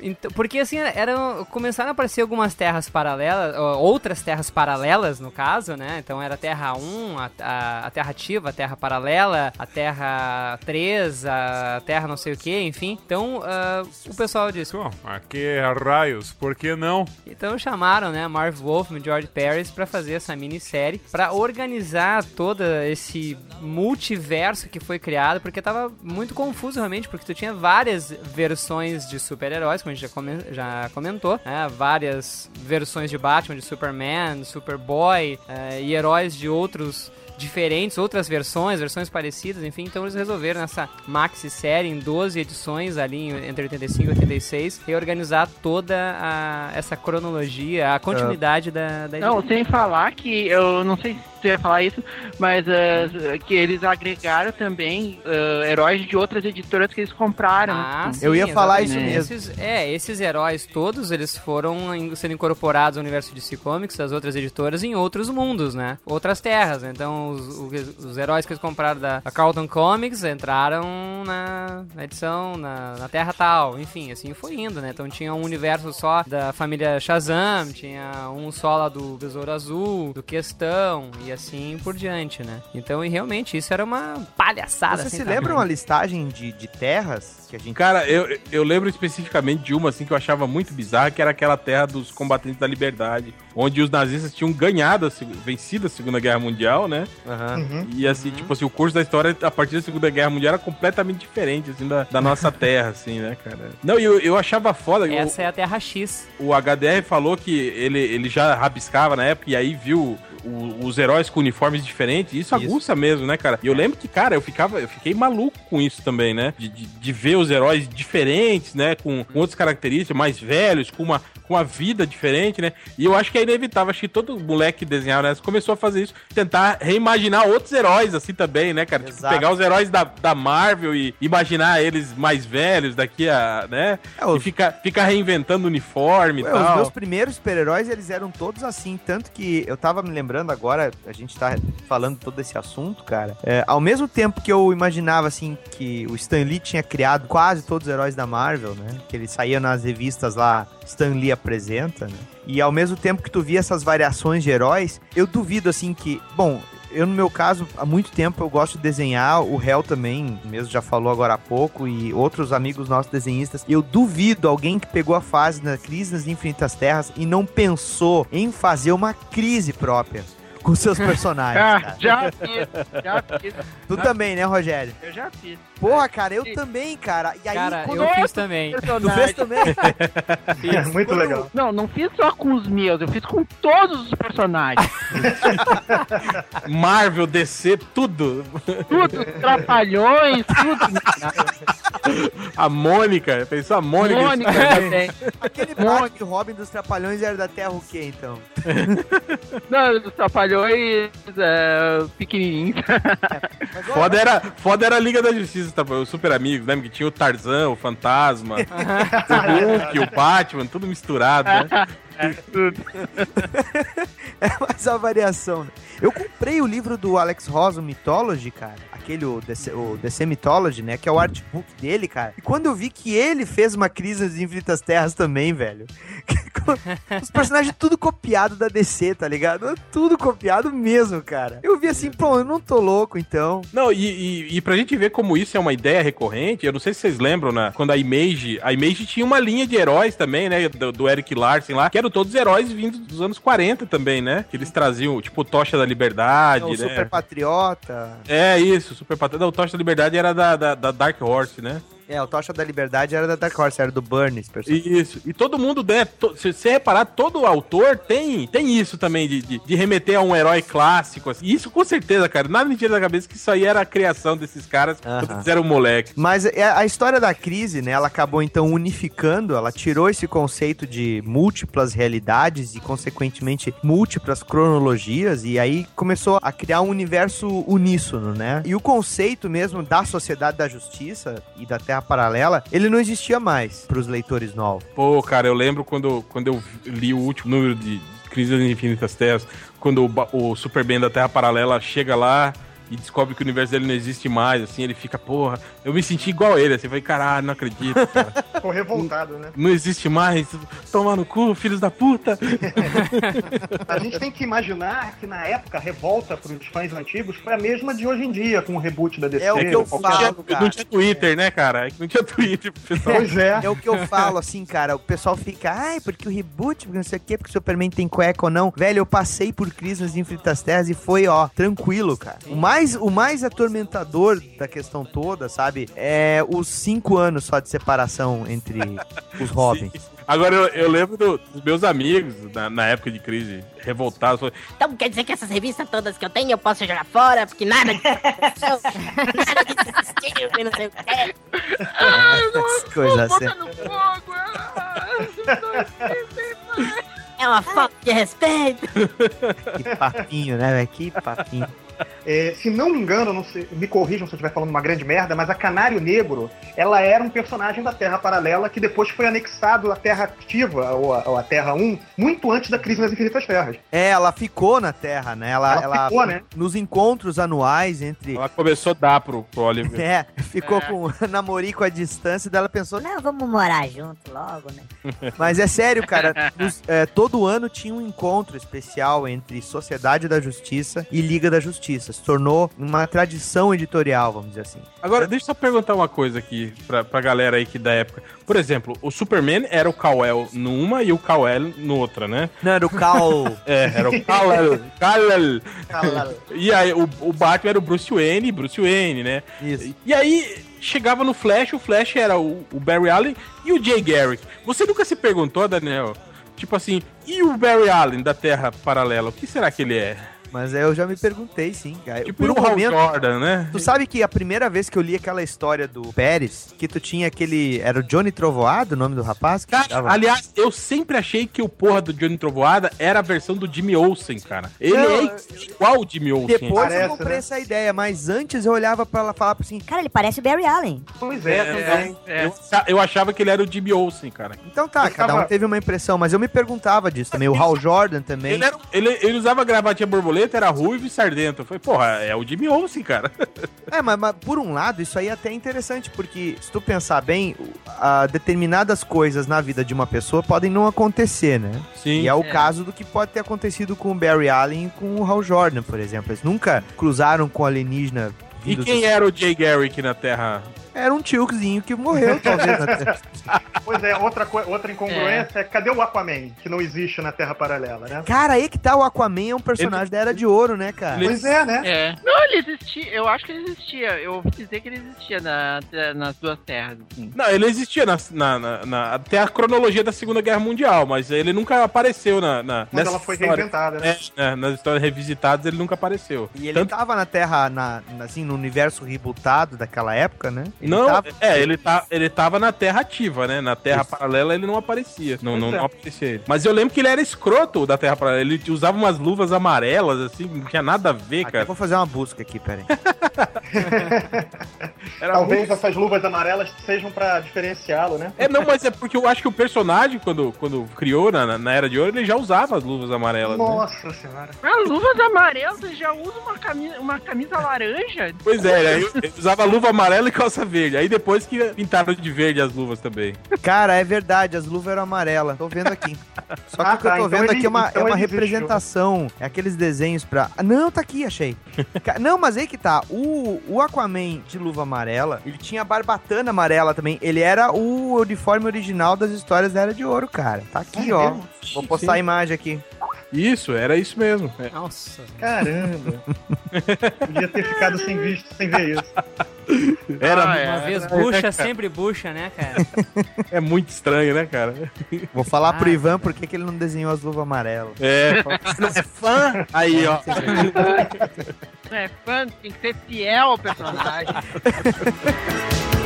Então, porque assim, eram, começaram a aparecer algumas terras paralelas, outras terras paralelas, no caso, né? Então era a Terra 1, a, a, a Terra Ativa, a Terra Paralela, a Terra 3, a Terra não sei o que, enfim. Então ah, o pessoal disse, Bom, aqui é raios, por que não? Então chamaram, né, Marv Wolfman e George Paris pra fazer essa minissérie, pra organizar todo esse multiverso que foi criado, porque tava muito confuso realmente, porque tu tinha várias versões de super-heróis, como a gente já, comen- já comentou, né, várias versões de Batman, de Superman, Superboy, eh, e heróis de outros diferentes, outras versões, versões parecidas, enfim, então eles resolveram nessa maxi série em 12 edições ali entre 85 e 86 reorganizar toda a- essa cronologia, a continuidade da, da Não, sem falar que eu não sei você ia falar isso, mas eh, que eles agregaram também eh, heróis de outras editoras que eles compraram. Ah, Eu ia falar isso mesmo. Esses, é, esses heróis todos, eles foram sendo incorporados ao universo de DC Comics, das outras editoras, em outros mundos, né? Outras terras. Então, os, os- os heróis que eles compraram da, da Carlton Comics entraram na, na edição, na, na terra tal. Enfim, assim foi indo, né? Então, tinha um universo só da família Shazam, tinha um só lá do Besouro Azul, do Questão, e assim por diante, né? Então, e realmente, isso era uma palhaçada. Vocês sem se tamanho. lembram a listagem de, de terras que a gente... Cara, eu, eu lembro especificamente de uma assim que eu achava muito bizarra, que era aquela terra dos combatentes da liberdade, onde os nazistas tinham ganhado, a, vencido a Segunda Guerra Mundial, né? Aham. E assim, tipo assim, o curso da história a partir da Segunda Guerra Mundial era completamente diferente, assim, da, da nossa terra, assim, né, cara? Não, e eu, eu achava foda. o- Essa é a Terra X. o HDR falou que ele, ele já rabiscava na época e aí viu o- os heróis com uniformes diferentes. Isso, aguça mesmo, né, cara? E eu lembro que, cara, eu ficava, eu fiquei maluco com isso também, né? De, de, de ver os heróis diferentes, né? Com, com outras características, mais velhos, com uma, com a vida diferente, né? E eu acho que é inevitável, acho que todo moleque que desenhava, né, começou a fazer isso, tentar reimaginar outros heróis, assim, também, né, cara? Tipo, pegar os heróis da, da Marvel e imaginar eles mais velhos daqui a, né? É, os- E ficar, ficar reinventando uniforme Ué, e os tal. meus primeiros super-heróis, eles eram todos assim, tanto que eu tava me lembrando agora, a gente tá falando todo esse assunto, cara. é, ao mesmo tempo que eu imaginava, assim, que o Stan Lee tinha criado quase todos os heróis da Marvel, né? Que ele saía nas revistas lá, Stan Lee apresenta, né? E ao mesmo tempo que tu via essas variações de heróis, eu duvido, assim, que... Bom, eu, no meu caso, há muito tempo eu gosto de desenhar, o Hell também, mesmo já falou agora há pouco, e outros amigos nossos desenhistas. Eu duvido alguém que pegou a fase da crise nas Infinitas Terras e não pensou em fazer uma crise própria com seus personagens. Ah, cara. já fiz, já fiz. Tu também, né, Rogério? Eu já fiz. Porra, cara, eu também, cara. E aí, Cara, quando eu fiz também. Tu fez também? É muito Quando- legal. Não, não fiz só com os meus, eu fiz com todos os personagens. Marvel, DC, tudo. Tudo, trapalhões, tudo. A Mônica, pensou a Mônica? Mônica também. Aquele Batman e Robin dos Trapalhões era da Terra o quê, então? Não, os trapalhões é, pequenininhos. Foda era, foda era a Liga da Justiça, tá? os Super Amigos, lembra que tinha o Tarzan, o Fantasma, o Hulk, o Batman, tudo misturado, né? É, tudo. É mais uma variação. né? Eu comprei o livro do Alex Ross, o Mythology, cara. Aquele, o DC, o DC Mythology, né? Que é o artbook dele, cara. E quando eu vi que ele fez uma crise nas Infinitas Terras também, velho. Os personagens tudo copiado da DC, tá ligado? Tudo copiado mesmo, cara. Eu vi assim, pô, eu não tô louco, então. Não, e, e, e pra gente ver como isso é uma ideia recorrente, eu não sei se vocês lembram, né? Quando a Image. A Image tinha uma linha de heróis também, né? Do, do Eric Larsen lá, que eram todos heróis vindos dos anos 40 também, né? Que eles traziam, tipo, Tocha da Liberdade, o né? Super Patriota. É, isso, Super Patrão. Não, o Tocha da Liberdade era da, da, da Dark Horse, né? É, o Tocha da Liberdade era da Dark Horse, era do Burns, personagem. Isso. E todo mundo, né? to- se você reparar, todo autor tem, tem isso também, de, de, de remeter a um herói clássico. Assim. Isso com certeza, cara. Nada me tira da cabeça que isso aí era a criação desses caras quando Aham. eles eram moleque. Mas é- a história da crise, né, ela acabou então unificando, ela tirou esse conceito de múltiplas realidades e, consequentemente, múltiplas cronologias, e aí começou a criar um universo uníssono, né? E o conceito mesmo da Sociedade da Justiça e da Terra Paralela, ele não existia mais pros leitores novos. Pô, cara, eu lembro quando, quando eu li o último número de Crise das Infinitas Terras, quando o, o Superman da Terra Paralela chega lá e descobre que o universo dele não existe mais, assim, ele fica, porra, eu me senti igual ele, assim, falei, caralho, não acredito, cara. Tô revoltado, né? Não existe mais, tomar no cu, filhos da puta. A gente tem que imaginar que na época a revolta pros fãs antigos foi a mesma de hoje em dia, com o reboot da DC. É o que eu qualquer- falo, cara. Não tinha Twitter, né, cara? É que não tinha Twitter pro pessoal. Pois é. É o que eu falo, assim, cara. O pessoal fica, ai, porque o reboot, porque não sei o quê, porque o Superman tem cueca ou não. Velho, eu passei por crise nas Infinitas Terras e foi, ó, tranquilo, cara. O mais, o mais atormentador da questão toda, sabe, é os cinco anos só de separação entre os Robins. Agora, eu, eu lembro do- dos meus amigos, na, na época de crise, revoltados, Então quer dizer que essas revistas todas que eu tenho eu posso jogar fora, porque nada aconteceu, nada disso existiu e não sei o quê. Essas coisas assim. É uma falta de respeito. Que papinho, né, velho? Que papinho. É, se não me engano, não sei, me corrijam se eu estiver falando uma grande merda, mas a Canário Negro, ela era um personagem da Terra Paralela que depois foi anexado à Terra Ativa, ou a, ou à Terra 1, muito antes da Crise nas Infinitas Terras. É, ela ficou na Terra, né? Ela, Ela ela ficou, né? nos encontros anuais entre. ela começou a dar pro, pro Oliver. É, ficou com namorico à distância, daí ela pensou, Não, vamos morar junto logo, né? Mas é sério, cara. nos- é, todo ano tinha um encontro especial entre Sociedade da Justiça e Liga da Justiça. Se tornou uma tradição editorial, vamos dizer assim. Agora, deixa eu só perguntar uma coisa aqui pra, pra galera aí que da época. Por exemplo, o Superman era o Kal-El numa e o Kal-El no outra, né? Não, era o Cal. É, era o Kal-El. Kal-El. E aí, o, o Batman era o Bruce Wayne, Bruce Wayne, né? Isso. E aí, chegava no Flash, o Flash era o, o Barry Allen e o Jay Garrick. Você nunca se perguntou, Daniel? Tipo assim, e o Barry Allen da Terra Paralela? O que será que ele é? Mas aí eu já me perguntei, sim, cara. Tipo o Hal Jordan, né? Tu sabe que a primeira vez que eu li aquela história do Pérez, que tu tinha aquele. Era o Johnny Trovoado, o nome do rapaz? Que tava- Aliás, eu sempre achei que o porra do Johnny Trovoada era a versão do Jimmy Olsen, cara. Ele Não, é igual o Jimmy Olsen. Depois eu comprei essa ideia, mas antes eu olhava pra ela falar assim. Cara, ele parece o Barry Allen. Pois É, é, Eu, eu achava que ele era o Jimmy Olsen, cara. Então tá, cada um teve uma impressão, mas eu me perguntava disso também. O Hal Jordan também. Ele, era- ele- ele usava gravatinha borboleta, era ruivo e sardento. Eu falei, porra, é o Jimmy Olsen, cara. É, mas, mas por um lado, isso aí é até interessante, porque se tu pensar bem, a determinadas coisas na vida de uma pessoa podem não acontecer, né? Sim. E é o É. caso do que pode ter acontecido com o Barry Allen e com o Hal Jordan, por exemplo. Eles nunca cruzaram com alienígena. E quem do- era o Jay Garrick na Terra? Era um tiozinho que morreu, talvez. Terra. Pois é, outra, outra incongruência é. cadê o Aquaman, que não existe na Terra Paralela, né? Cara, aí que tá, o Aquaman é um personagem da Era de Ouro, né, cara? Pois é, né? É. Não, ele existia. Eu acho que ele existia. Eu ouvi dizer que ele existia na, nas duas terras. Assim. Não, ele existia na, na- na- na- até a cronologia da Segunda Guerra Mundial, mas ele nunca apareceu na. na Quando nessa ela foi história. reinventada, né? É, né, nas histórias revisitadas ele nunca apareceu. E ele tava na Terra, na, assim, no universo rebutado daquela época, né? Ele não, tava- é, ele, tá, ele tava na Terra ativa, né? Na Terra paralela ele não aparecia. Não, não, é. não aparecia ele. Mas eu lembro que ele era escroto da Terra paralela. Ele usava umas luvas amarelas, assim, não tinha nada a ver, Eu cara. vou fazer uma busca aqui, peraí. Era Talvez muito- essas luvas amarelas sejam pra diferenciá-lo, né? É, não, mas é porque eu acho que o personagem, quando, quando criou na, na- Era de Ouro, ele já usava as luvas amarelas. né? Nossa senhora. A luvas amarelas você já usa uma camisa, uma camisa laranja. Pois é, ele, ele usava luva amarela e calça verde. Aí depois que pintaram de verde as luvas também. Cara, é verdade, as luvas eram amarelas. Tô vendo aqui. Só que Ah, o que eu tá, tô então vendo ele- aqui é uma, então é uma representação. É aqueles desenhos pra. Ah, não, tá aqui, achei. Não, mas aí que tá. O, o Aquaman de luva amarela, ele tinha barbatana amarela também. Ele era o uniforme original das histórias da Era de Ouro, cara. Tá aqui, É ó. mesmo? Vou postar a imagem aqui. Isso, era isso mesmo. É. Nossa. Caramba. Podia ter ficado sem visto, sem ver isso. Era Uma é, vez é, bucha, cara. sempre bucha, né, cara? É muito estranho, né, cara? Vou falar pro Ah. Ivan por que que ele não desenhou as luvas amarelas. É. Você não é fã? Aí, ó. É fã, tem que ser fiel ao personagem.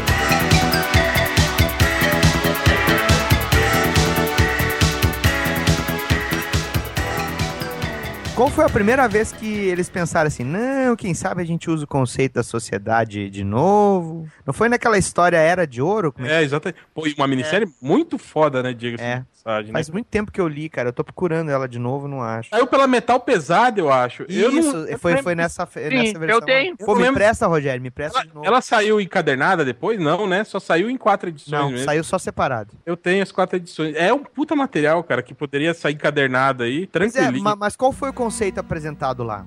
Qual foi a primeira vez que eles pensaram assim, não, quem sabe a gente usa o conceito da sociedade de novo? Não foi naquela história Era de Ouro? Como é É, exatamente. Pô, e uma minissérie muito foda, né, Diego? É. Passagem, Faz né? muito tempo que eu li, cara. Eu tô procurando ela de novo, não acho. Saiu pela Metal Pesada, eu acho. eu Isso, não, foi, eu foi nessa, Sim, nessa versão. eu tenho. Pô, Eu me lembro- empresta, Rogério, me empresta de novo. Ela saiu encadernada depois? Não, né? Só saiu em quatro edições Não, mesmo. saiu só separado. Eu tenho as quatro edições. É um puta material, cara, que poderia sair encadernado aí, Pois é, tranquilinho. ma- mas qual foi o conceito apresentado lá?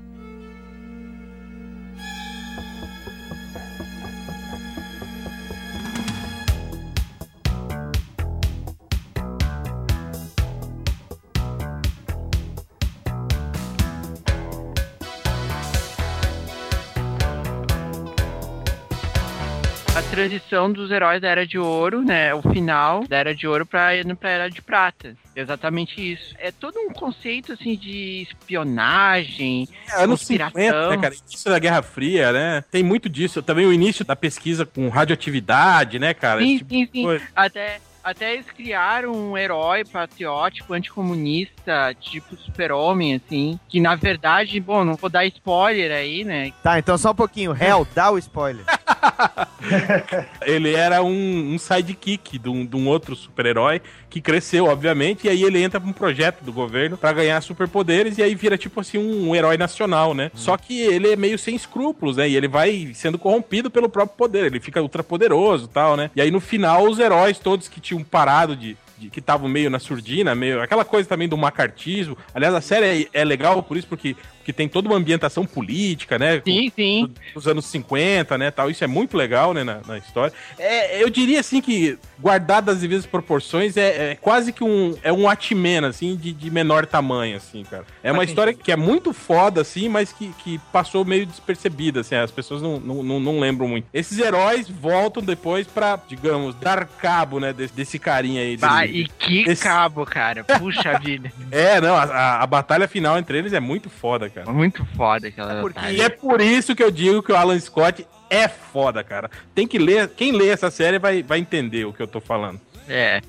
Transição dos heróis da Era de Ouro, né? O final da Era de Ouro pra, pra Era de Prata. Exatamente isso. É todo um conceito, assim, de espionagem, É, anos conspiração. 50, né, cara? Início da Guerra Fria, né? Tem muito disso. Também o início da pesquisa com radioatividade, né, cara? Sim, tipo sim, sim. coisa. Até, até eles criaram um herói patriótico, anticomunista, tipo super-homem, assim. Que na verdade, bom, não vou dar spoiler aí, né? Tá, então só um pouquinho. Hell, dá o spoiler. Ele era um, um sidekick de um, de um outro super-herói que cresceu, obviamente, e aí ele entra pra um projeto do governo pra ganhar superpoderes e aí vira tipo assim um, herói nacional, né? Só que ele é meio sem escrúpulos, né? E ele vai sendo corrompido pelo próprio poder, ele fica ultra poderoso e tal, né? E aí no final os heróis todos que tinham parado de de- que estavam meio na surdina, meio aquela coisa também do macartismo. Aliás, a série é, é legal por isso, porque, porque tem toda uma ambientação política, né? Sim, sim. Dos anos 50, né? Tal. Isso é muito legal, né? Na, na história. É, eu diria assim que, guardado as devidas proporções, é, é quase que um. É um Watchmen, assim, de, de menor tamanho, assim, cara. É uma Faz história que é muito foda, assim, mas que, que passou meio despercebida, assim. As pessoas não, não, não, lembram muito. Esses heróis voltam depois pra, digamos, dar cabo, né? Desse, desse carinha aí. desse- Ah, e que cabo, cara. Puxa vida. É, não, a, a- a batalha final entre eles é muito foda, cara. Muito foda aquela E é por isso que eu digo que o Alan Scott é foda, cara. Tem que ler, quem lê essa série vai, vai entender o que eu tô falando. É.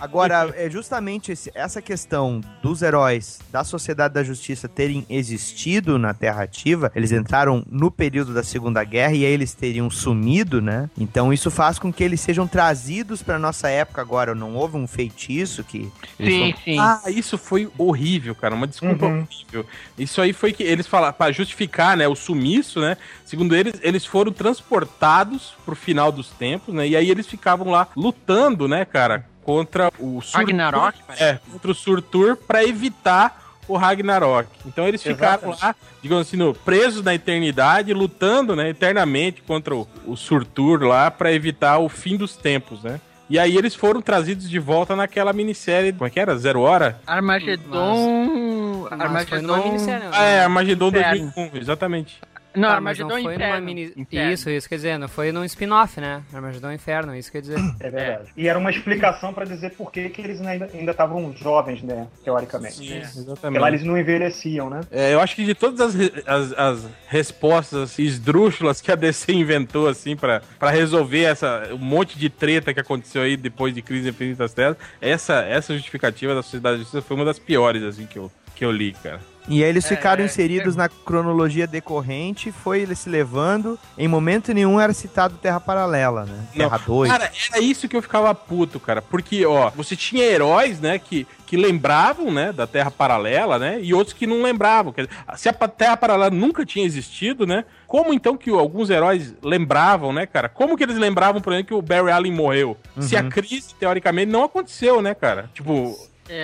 Agora, é justamente esse- essa questão dos heróis da Sociedade da Justiça terem existido na Terra Ativa, eles entraram no período da Segunda Guerra e aí eles teriam sumido, né? Então isso faz com que eles sejam trazidos pra nossa época agora. Não houve um feitiço que. eles foram- Ah, isso foi horrível, cara. Uma desculpa Uhum. horrível. Isso aí foi que eles falaram, pra justificar, né, o sumiço, né? Segundo eles, eles foram transportados pro final dos tempos, né? E aí eles ficavam lá lutando, né, cara, contra o Surtur. Ragnarok, É, contra o Surtur pra evitar o Ragnarok. Então eles ficaram Exatamente. lá, digamos assim, no- presos na eternidade, lutando, né, eternamente contra o, o Surtur lá pra evitar o fim dos tempos, né? E aí eles foram trazidos de volta naquela minissérie, como é que era? Zero Hora? Armagedon. Mas foi numa minissérie, Ah, é, Armagedon Inferno. 2001, exatamente. Não, Tá, mas Armagedon não foi numa Inferno. mini... Inferno. Isso, isso quer dizer, não foi num spin-off, né? Armagedon Inferno, isso quer dizer. É verdade. E era uma explicação pra dizer por que, que eles ainda ainda estavam jovens, né? Teoricamente. Sim, exatamente. Porque lá eles não envelheciam, né? É, eu acho que de todas as, as, as respostas esdrúxulas que a DC inventou, assim, pra, pra resolver essa, um monte de treta que aconteceu aí depois de Crise Infinitas Terras, essa, essa justificativa da Sociedade da Justiça foi uma das piores, assim, que eu, que eu li, cara. E aí eles É, ficaram é, inseridos na cronologia decorrente, foi ele se levando. Em momento nenhum era citado Terra Paralela, né? Terra 2. Cara, era isso que eu ficava puto, cara. Porque, ó, você tinha heróis, né, que, que lembravam, né, da Terra Paralela, né, e outros que não lembravam. Dizer, se a Terra Paralela nunca tinha existido, né, como então que alguns heróis lembravam, né, cara? Como que eles lembravam, por exemplo, que o Barry Allen morreu? Se a Uhum. crise, teoricamente, não aconteceu, né, cara? Tipo,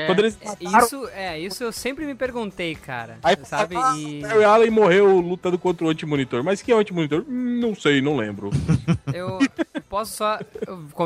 quando eles É, mataram- isso, é, isso eu sempre me perguntei, cara. Aí sabe? ah, E Barry Allen morreu lutando contra o antimonitor. Mas quem é o antimonitor? Não sei, não lembro. eu posso só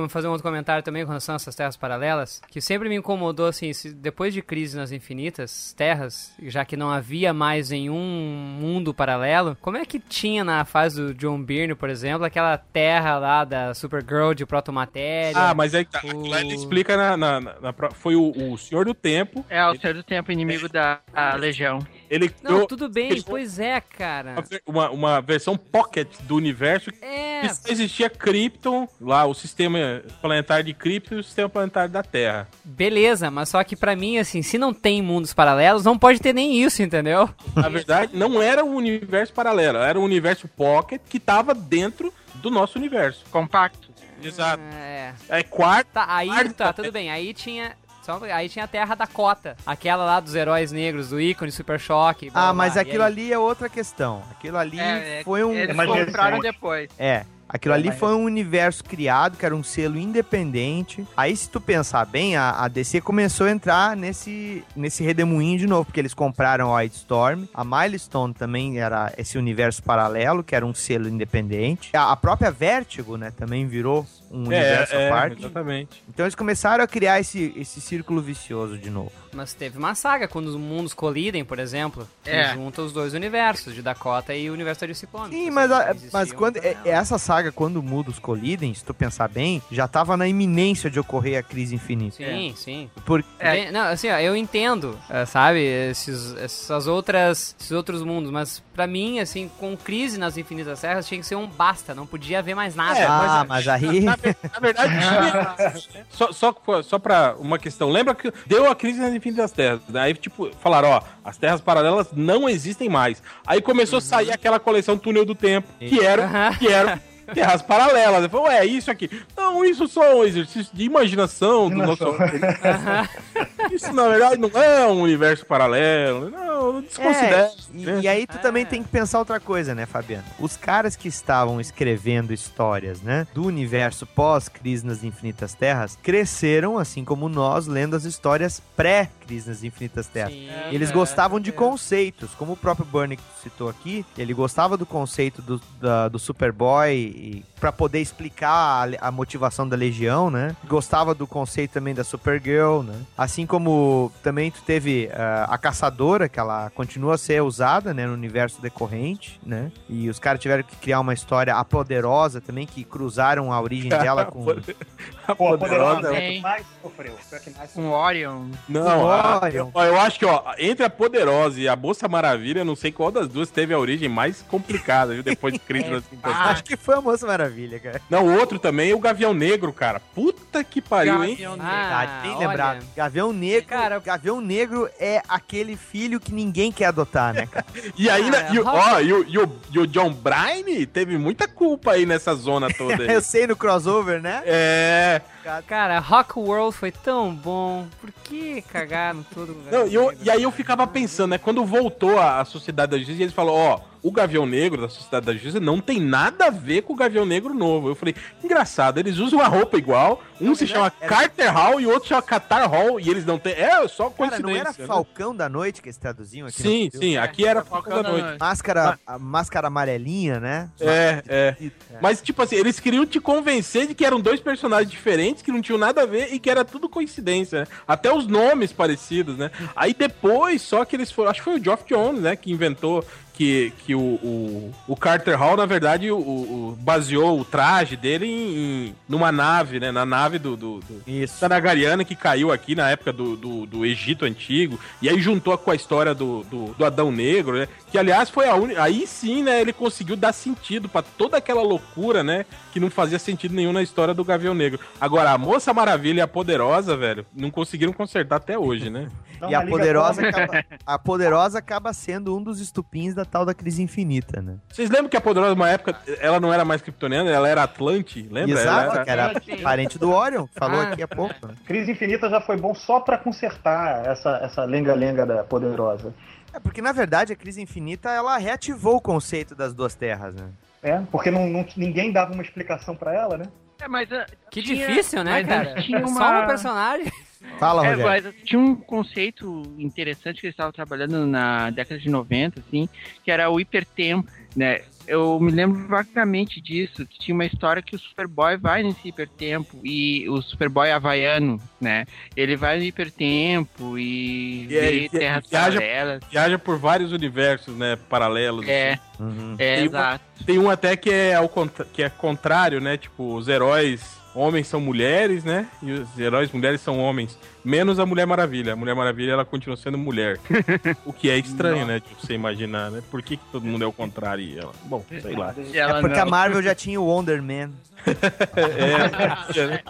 fazer um outro comentário também com relação a essas terras paralelas, que sempre me incomodou, assim, depois de Crise nas Infinitas Terras, já que não havia mais nenhum mundo paralelo, como é que tinha na fase do John Byrne, por exemplo, aquela terra lá da Supergirl de protomatéria? Ah, mas aí tá. Aí ele explica na. na- na- na foi o, o Senhor do Tempo. É, o Senhor do Tempo, inimigo da a Legião. Ele Não, criou tudo bem, ele- pois é, cara. uma, uma versão pocket do universo. É. Que só existia Krypton, lá o sistema planetário de Krypton e o sistema planetário da Terra. Beleza, mas só que pra mim, assim, se não tem mundos paralelos, não pode ter nem isso, entendeu? Na verdade, não era o universo paralelo, era o universo pocket que tava dentro do nosso universo. Compacto. Exato. É. É quarto. Tá, aí tá, tudo bem. Aí tinha. Aí tinha a Terra Dakota. Aquela lá dos heróis negros, do ícone, Super Choque. blá, Ah, mas blá. E aquilo aí- ali é outra questão. Aquilo ali É, é, foi um. Eles compraram depois. É. Aquilo ali mas- foi um universo criado, que era um selo independente. Aí, se tu pensar bem, a, a DC começou a entrar nesse, nesse redemoinho de novo, porque eles compraram a White Storm. A Milestone também era esse universo paralelo, que era um selo independente. A, a própria Vertigo, né, também virou um universo é, à parte. exatamente. Então eles começaram a criar esse, esse círculo vicioso de novo. Mas teve uma saga quando os mundos colidem, por exemplo, que É. junta os dois universos, de Dakota e o universo de Ciclone. Sim, mas, a- mas quando é- panelas. essa saga, quando mundos colidem, se tu pensar bem, já tava na iminência de ocorrer a crise infinita. Sim, sim. Por, Tem- Não, assim, ó, eu entendo, eh, sabe, esses, essas outras, esses outros mundos, mas pra mim, assim, com crise nas infinitas terras, tinha que ser um basta, não podia haver mais nada. É, ah, mas aí. Na, ver- na verdade, tinha- só, só, só pra uma questão. Lembra que deu a crise nas infinitas terras. Aí, tipo, falaram, ó, as terras paralelas não existem mais. Aí começou a sair aquela coleção Túnel do Tempo, que era, que era terras paralelas. Eu falei, ué, isso aqui. Não, isso só é um exercício de imaginação do nosso. Isso, na verdade, não é um universo paralelo. Não, desconsidera. É, e, e aí tu também tem que pensar outra coisa, né, Fabiano? Os caras que estavam escrevendo histórias, né, do universo pós-Crise nas Infinitas Terras, cresceram, assim como nós, lendo as histórias pré-Crise nas Infinitas Terras. Sim, Eles é, gostavam de é. conceitos, como o próprio tu citou aqui, ele gostava do conceito do, da- do Superboy e para poder explicar a, a motivação da Legião, né? Gostava do conceito também da Supergirl, né? Assim como também tu teve ah, a Caçadora, que ela continua a ser usada, né, no universo decorrente, né? E os caras tiveram que criar uma história a Poderosa também, que cruzaram a origem dela com... A Pô, a poderosa é a que mais sofreu. Com Orion. Não, a- Orion. ó, eu acho que, ó, entre a Poderosa e a Bolsa Maravilha, eu não sei qual das duas teve a origem mais complicada, viu? Depois de Crise Quintas Ah, Acho que foi a Moça Maravilha, cara. Não, o outro também, o Gavião Negro, cara. Puta que pariu, hein? Gavião Ah, bem olha. lembrado. Gavião Negro, Cara- Gavião Negro é aquele filho que ninguém quer adotar, né, cara? E aí, Cara, né, e, o- ó, e, o, e, o, e o John Bryan teve muita culpa aí nessa zona toda aí. Eu sei no crossover, né? É. Cara, Rock World foi tão bom. Por que cagaram tudo? Não, e, eu- e aí eu ficava pensando, né? Quando voltou a, a Sociedade da Justiça, eles falaram, ó, o Gavião Negro da Sociedade da Justiça não tem nada a ver com o Gavião Negro novo. Eu falei, engraçado, eles usam a roupa igual, um se chama era- Carter Hall e o outro chama Qatar Hall, e eles não têm. É só Cara, coincidência. não era né? Falcão da Noite que eles traduziam aqui? Sim, sim, aqui era Falcão Falcão da da Noite. Noite. Máscara, a máscara amarelinha, né? É, é. Mas, tipo assim, eles queriam te convencer de que eram dois personagens diferentes, que não tinham nada a ver e que era tudo coincidência, né? Até os nomes parecidos, né? Aí depois, só que eles foram. Acho que foi o Geoff Jones, né? Que inventou que, que o, o, o Carter Hall, na verdade, o, o- baseou o traje dele em, em- numa nave, né? Na nave do, do, do Isso. da Nagariana que caiu aqui na época do, do, do Egito Antigo, e aí juntou com a história do, do, do Adão Negro, né? Que aliás foi a única. Aí sim, né? Ele conseguiu dar sentido pra toda aquela loucura, né? Que não fazia sentido nenhum na história do Gavião Negro. Agora, a Moça Maravilha e a Poderosa, velho, não conseguiram consertar até hoje, né? Então, E a liga poderosa, acaba, a poderosa acaba sendo um dos estupins da tal da crise infinita, né? Vocês lembram que a Poderosa, numa época, ela não era mais kryptoniana, ela era Atlante, lembra? Exato, Ela que era- era parente do Orion, falou Ah. aqui há pouco. né? Crise Infinita já foi bom só pra consertar essa essa lenga-lenga da poderosa. É porque, na verdade, a crise infinita, ela reativou o conceito das duas terras, né? É, porque não, não- ninguém dava uma explicação pra ela, né? É, mas ah, Que tinha- difícil, né, mas cara? Tinha uma... Só um personagem. Fala, É, Rogério. mas tinha um conceito interessante que eles estavam trabalhando na década de 90, assim, que era o hipertempo, né? Eu me lembro vagamente disso, que tinha uma história que o Superboy vai nesse hipertempo e o Superboy havaiano, né? Ele vai no hipertempo e E aí, vê terras viaja- paralelas. Viaja por vários universos, né? Paralelos. É, Uhum. é, Tem uma- exato. Tem um até que é, ao contra- que é contrário, né? Tipo, os heróis homens são mulheres, né? E os heróis mulheres são homens. Menos a Mulher Maravilha. A Mulher Maravilha, ela continua sendo mulher. o que é estranho, né? De você imaginar, né? Por que, que todo mundo é o contrário e ela? Bom, sei lá. E ela É porque a não. Marvel já tinha o Wonder Man. É, né?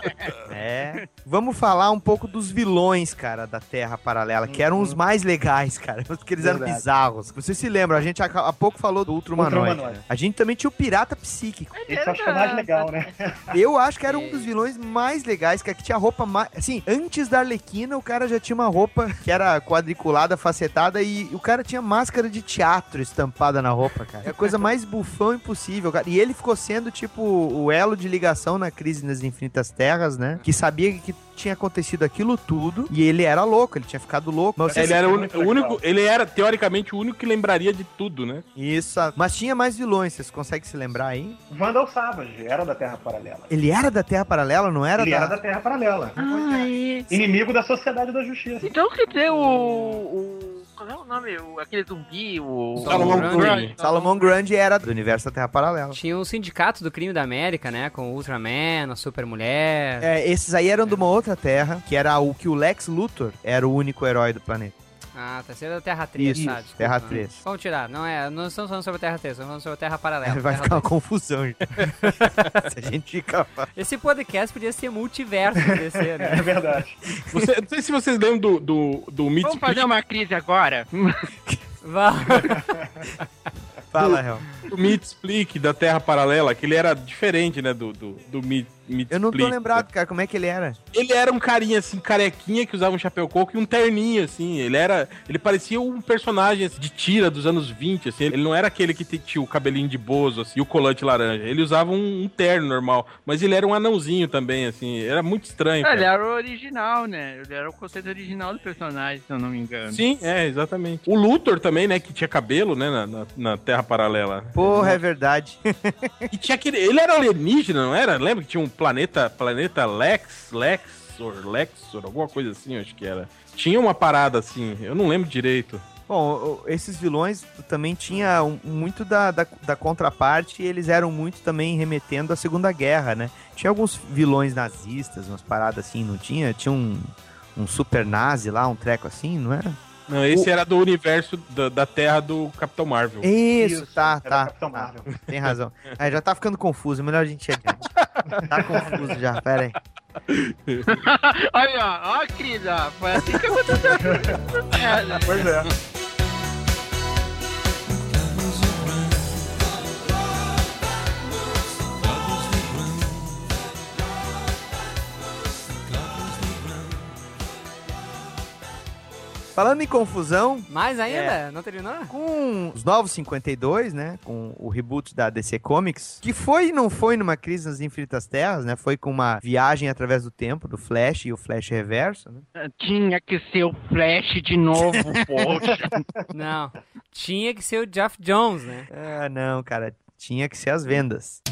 É. Vamos falar um pouco dos vilões, cara, da Terra Paralela, que eram os mais legais, cara. Porque eles eram Verdade. bizarros. Você se lembra, a gente há pouco falou do né? A gente também tinha o Pirata Psíquico. Esse eu acho que é o mais legal, né? Eu acho que era um dos vilões mais legais, que tinha roupa mais. Assim, antes da Arlequina, o cara já tinha uma roupa que era quadriculada, facetada, e o cara tinha máscara de teatro estampada na roupa, cara. É a coisa mais bufão impossível, cara. E ele ficou sendo, tipo, o elo de ligação na crise nas infinitas terras, né? Que sabia que tinha acontecido aquilo tudo, e ele era louco, ele tinha ficado louco. Mas Ele era o único, ele era teoricamente o único que lembraria de tudo, né? Isso, mas tinha mais vilões, vocês conseguem se lembrar aí? Vandal Savage era da Terra Paralela. Ele era da Terra Paralela, não era Ele da... era da Terra Paralela. Ah, é. Inimigo da Sociedade da Justiça. Então quer dizer, o. o qual é o nome? O, aquele zumbi, o. Salomão Grande. Salomão Grande era do universo da Terra Paralela. Tinha o Sindicato do Crime da América, né? Com o Ultraman, a Supermulher. É, esses aí eram de uma outra terra, que era o que o Lex Luthor era o único herói do planeta. Ah, tá sendo a Terra 3, Isso, tá? Desculpa. Terra 3. Vamos tirar, não é, não estamos falando sobre a Terra 3, estamos falando sobre a Terra Paralela. Vai Terra ficar uma 2. confusão. gente. Se a gente fica... Esse podcast podia ser multiverso do DC, É né? verdade. Você- não sei se vocês lembram do, do, do Meat Vamos fazer uma crise agora? Vá. Fala, Real. Do Meat Split da Terra Paralela, que ele era diferente, né? Do, do, do Meat me Eu não tô explica. lembrado, cara, como é que ele era. Ele era um carinha assim, carequinha, que usava um chapéu coco e um terninho, assim. Ele era. Ele parecia um personagem assim, de tira dos anos 20, assim. Ele não era aquele que tinha o cabelinho de bozo assim, e o colante laranja. Ele usava um, um terno normal. Mas ele era um anãozinho também, assim. Era muito estranho. É, ele era o original, né? Ele era o conceito original do personagem, se eu não me engano. Sim, é, exatamente. O Luthor também, né, que tinha cabelo, né, na, na, na Terra Paralela. Porra, é verdade. E tinha aquele. Ele era alienígena, não era? Lembra que tinha um planeta. Planeta Lex, Lexor, Lexor, alguma coisa assim, acho que era. Tinha uma parada assim, eu não lembro direito. Bom, esses vilões também tinha muito da, da, da contraparte e eles eram muito também remetendo à Segunda Guerra, né? Tinha alguns vilões nazistas, umas paradas assim, não tinha? Tinha um, um super nazi lá, um treco assim, não era? Não, esse era do universo da, da Terra do Capitão Marvel. Isso, Isso, tá, era tá. Capitão tá. Marvel. Tem razão. É, já tá ficando confuso, melhor a gente ir adiante. Tá confuso já, pera aí. Olha, ó, ó, ó, foi assim que aconteceu. É? Pois é. Falando em confusão, Mais ainda? Não terminou? com os novos 52, né? Com o reboot da DC Comics, que foi e não foi numa crise nas infinitas terras, né? Foi com uma viagem através do tempo do Flash e o Flash reverso, né? Tinha que ser o Flash de novo, poxa. Não. Tinha que ser o Jeff Jones, né? Ah, não, cara. Tinha que ser as vendas.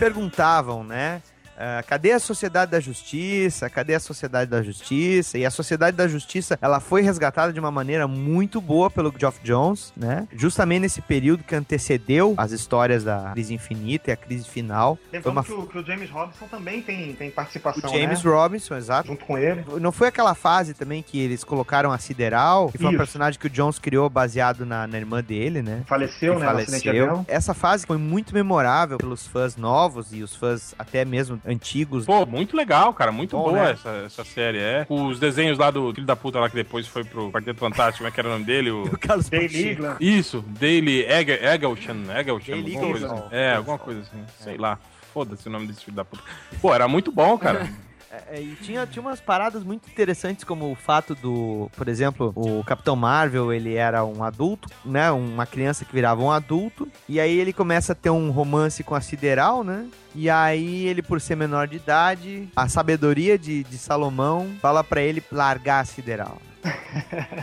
Perguntavam, né? Ah, cadê a Sociedade da Justiça? Cadê a Sociedade da Justiça? E a Sociedade da Justiça, ela foi resgatada de uma maneira muito boa pelo Geoff Jones, né? Justamente nesse período que antecedeu as histórias da crise infinita e a crise final. Lembrando uma que, o, que o James Robinson também tem, tem O participação, James né? Robinson, exato. Junto com ele. Não foi aquela fase também que eles colocaram a Sideral, que foi um Isso. personagem que o Jones criou baseado na, na irmã dele, né? Faleceu, que né? faleceu. Essa fase foi muito memorável pelos fãs novos e os fãs até mesmo antigos. Pô, muito legal, cara. Muito Bom, boa né? essa, essa série, é. Os desenhos lá do filho da puta lá que depois foi pro Quarteto Fantástico, como é que era o nome dele? O... O Carlos Daily. Isso, Daily Egg- Eggleston, Eggleston, Daily alguma coisa assim. É, alguma coisa assim, sei lá. Foda-se o nome desse filho da puta. Pô, era muito bom, cara. É, é, e tinha, tinha umas paradas muito interessantes, como o fato do, por exemplo, o Capitão Marvel, ele era um adulto, né? Uma criança que virava um adulto. E aí ele começa a ter um romance com a Sideral, né? E aí ele, por ser menor de idade, a sabedoria de, de Salomão fala pra ele largar a Sideral.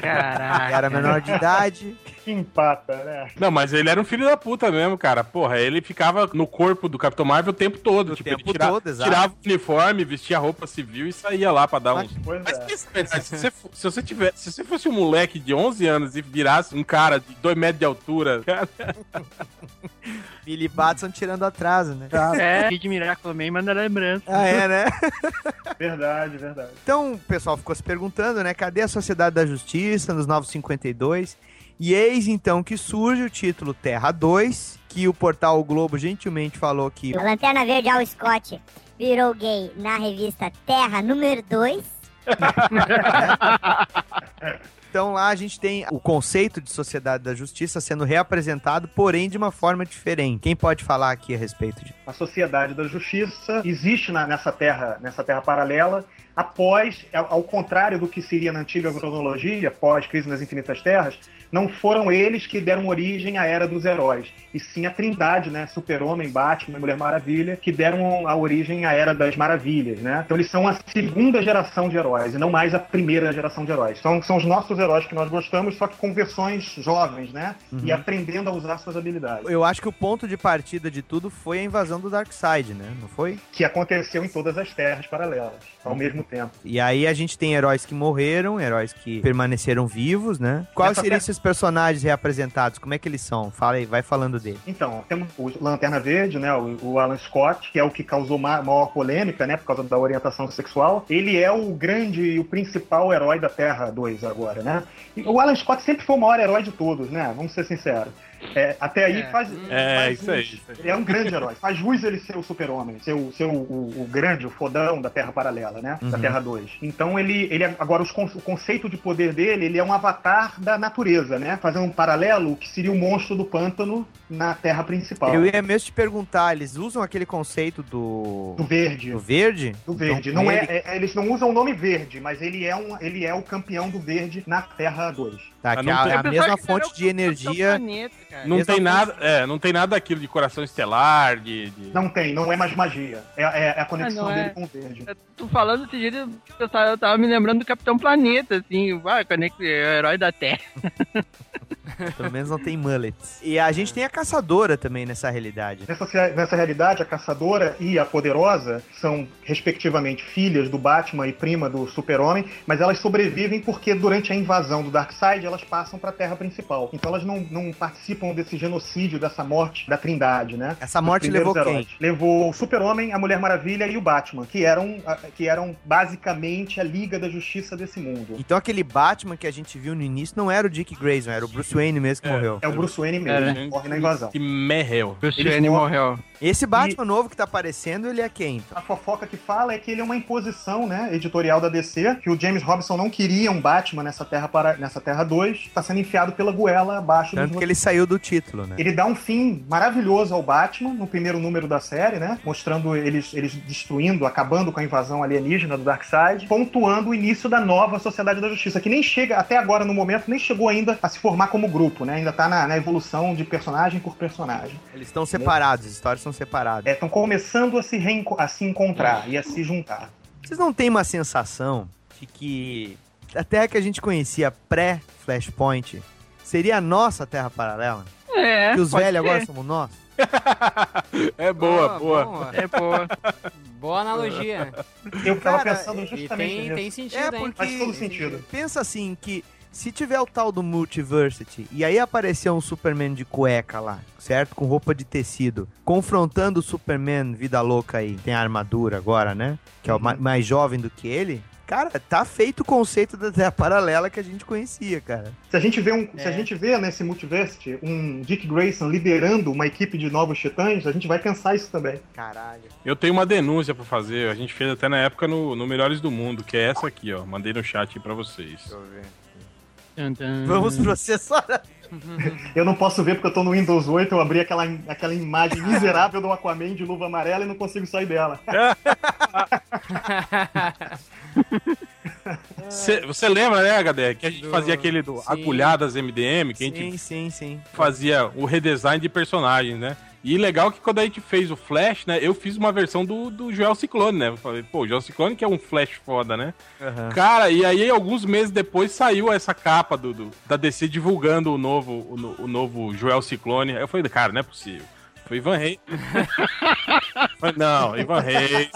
Caraca. Era menor de idade. Que empata, né? Não, mas ele era um filho da puta mesmo, cara. Porra, ele ficava no corpo do Capitão Marvel o tempo todo. O tipo, tempo ele tira- todo, exato. tirava o uniforme, vestia roupa civil e saía lá pra dar uns. Pois Mas é. se, você, se você tivesse, se você fosse um moleque de 11 anos e virasse um cara de 2 metros de altura, cara, Billy Batson tirando atraso, né? É, Kid Miracle Man manda lembrança. Ah, é, né? Verdade, verdade. Então, o pessoal ficou se perguntando, né? Cadê a Sociedade da Justiça nos 952? E eis então que surge o título Terra 2, que o portal o Globo gentilmente falou que Lanterna Verde Al Scott virou gay na revista Terra número 2. Então lá a gente tem o conceito de Sociedade da Justiça sendo reapresentado, porém de uma forma diferente. Quem pode falar aqui a respeito disso? A Sociedade da Justiça existe na- nessa terra, nessa terra paralela, após, ao, ao contrário do que seria na antiga cronologia, pós Crise nas Infinitas Terras, não foram eles que deram origem à Era dos Heróis, e sim a Trindade, né, Super-Homem, Batman e Mulher Maravilha, que deram a origem à Era das Maravilhas, né? Então eles são a segunda geração de heróis, e não mais a primeira geração de heróis. São, são os nossos heróis que nós gostamos, só que com versões jovens, né? E aprendendo a usar suas habilidades. Eu acho que o ponto de partida de tudo foi a invasão do Darkseid, né? Não foi? que aconteceu em todas as terras paralelas, ao mesmo tempo. E aí a gente tem heróis que morreram, heróis que permaneceram vivos, né? Quais Essa seriam terra- esses personagens reapresentados, como é que eles são? Fala aí, vai falando dele. Então, temos o Lanterna Verde, né? O, Alan Scott, que é o que causou ma- maior polêmica, né? Por causa da orientação sexual. Ele é o grande e o principal herói da Terra 2 agora, né? E o Alan Scott sempre foi o maior herói de todos, né? Vamos ser sinceros. É, até aí É. faz. É, faz isso aí, isso aí. Ele é um grande herói. Faz jus ele ser o super-homem, ser, o, ser o, o- o grande, o fodão da Terra Paralela, né? Da Uhum. Terra 2. Então ele, ele agora os o conceito de poder dele, ele é um avatar da natureza, né? Fazendo um paralelo, o que seria o monstro do pântano na Terra principal. Eu ia mesmo te perguntar, eles usam aquele conceito do. Do verde. Do verde? Do verde. Então, não é, ele- é- eles não usam o nome verde, mas ele é, um, ele é o campeão do verde na Terra 2. Tá, Ah, que não é a, tem- é a mesma fonte de Capitão energia. Planeta, cara. Não tem nada, é, não tem nada daquilo de coração estelar, de. de- Não tem, não é mais magia. É, é- é a conexão Ah, não dele é. com o verde. Tô falando desse jeito, eu tava, eu tava me lembrando do Capitão Planeta, assim, vai, conecta, é o herói da Terra. Pelo menos não tem mullets. E a gente tem a caçadora também nessa realidade. Nessa, nessa realidade, a caçadora e a poderosa são, respectivamente, filhas do Batman e prima do Super-Homem, mas elas sobrevivem porque durante a invasão do Darkseid elas passam para a Terra principal. Então elas não, não participam desse genocídio, dessa morte da Trindade, né? Essa morte levou heróis. quem? Levou o Super-Homem, a Mulher Maravilha e o Batman, que eram, que eram basicamente a Liga da Justiça desse mundo. Então aquele Batman que a gente viu no início não era o Dick Grayson, era o Bruce Wayne mesmo que morreu. É o Bruce Wayne mesmo, É, que morre na invasão. Que merreu. Bruce Eles Wayne morreu. Esse Batman novo que tá aparecendo, ele é quem? então? A fofoca que fala é que ele é uma imposição, né, editorial da DC, que o James Robinson não queria um Batman nessa Terra para nessa Terra 2, tá sendo enfiado pela goela abaixo Tanto dos que ele saiu do título, né? ele dá um fim maravilhoso ao Batman no primeiro número da série, né? Mostrando eles, eles destruindo, acabando com a invasão alienígena do Darkseid, pontuando o início da nova Sociedade da Justiça, que nem chega, até agora no momento, nem chegou ainda a se formar como grupo, né? Ainda tá na, na evolução de personagem por personagem. Eles estão separados, as histórias são separadas. Estão começando a se, a se encontrar e a se juntar. Vocês não têm uma sensação de que a Terra que a gente conhecia pré-Flashpoint seria a nossa Terra paralela? É, que os velhos ser. agora somos nós? É boa, Ah, boa. boa. É boa. Boa analogia. Eu tava Cara, pensando justamente tem, nisso. tem sentido, É hein? porque Faz todo sentido. pensa assim que se tiver o tal do Multiversity e aí aparecer um Superman de cueca lá, certo? Com roupa de tecido, confrontando o Superman vida louca aí, tem a armadura agora, né? Que é o ma- mais jovem do que ele. Cara, tá feito o conceito da Terra paralela que a gente conhecia, cara. Se a gente vê, um, se É. a gente vê nesse multiverse um Dick Grayson liderando uma equipe de novos titãs, a gente vai pensar isso também. Caralho. Eu tenho uma denúncia pra fazer. A gente fez até na época no, no Melhores do Mundo, que é essa aqui, ó. Mandei no chat aí pra vocês. Tum, tum. Vamos processar. Eu não posso ver porque eu tô no Windows 8, eu abri aquela, aquela imagem miserável do Aquaman de luva amarela e não consigo sair dela. Cê- você lembra, né, HD, que a gente Do- fazia aquele do sim. Agulhadas MDM, que a gente Sim, sim, sim. fazia o redesign de personagens, né? E legal que quando a gente fez o Flash, né, eu fiz uma versão do, do Joel Ciclone, né? Eu falei, pô, o Joel Ciclone que é um Flash foda, né? Aham. Cara, e aí alguns meses depois saiu essa capa do, do- da DC divulgando o novo, o, o novo Joel Ciclone. Aí eu falei, cara, não é possível. Foi Ivan Reis. Não, Ivan Reis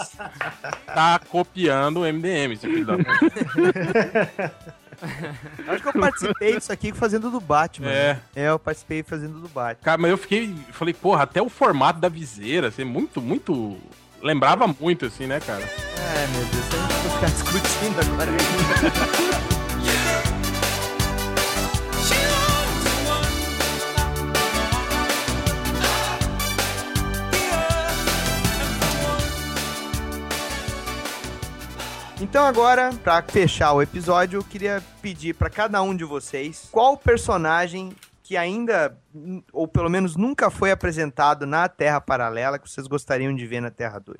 tá copiando o MDM, esse filho da. Acho que eu participei disso aqui fazendo do Batman. É. né? É, eu participei fazendo do Batman. Cara, mas eu fiquei. Falei, porra, até o formato da viseira, assim, muito, muito. Lembrava muito, assim, né, cara? Ai, meu Deus, a gente vai ficar discutindo agora. Então agora, pra fechar o episódio, eu queria pedir pra cada um de vocês qual personagem que ainda, ou pelo menos nunca foi apresentado na Terra Paralela que vocês gostariam de ver na Terra 2.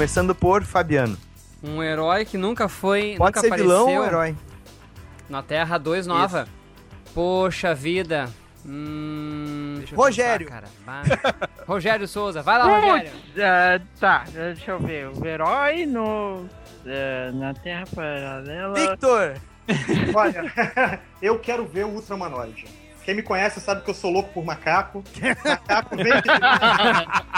Começando por Fabiano. Um herói que nunca foi. Pode nunca ser vilão apareceu ou herói? Na Terra 2 nova. Poxa vida. Hum, Rogério. pensar. Rogério Souza, vai lá, Rogério. Ah, tá, deixa eu ver. O herói no. eh, na Terra Paralela. Victor! Olha, eu quero ver o Ultramanoide. Quem me conhece sabe que eu sou louco por macaco. Macaco vem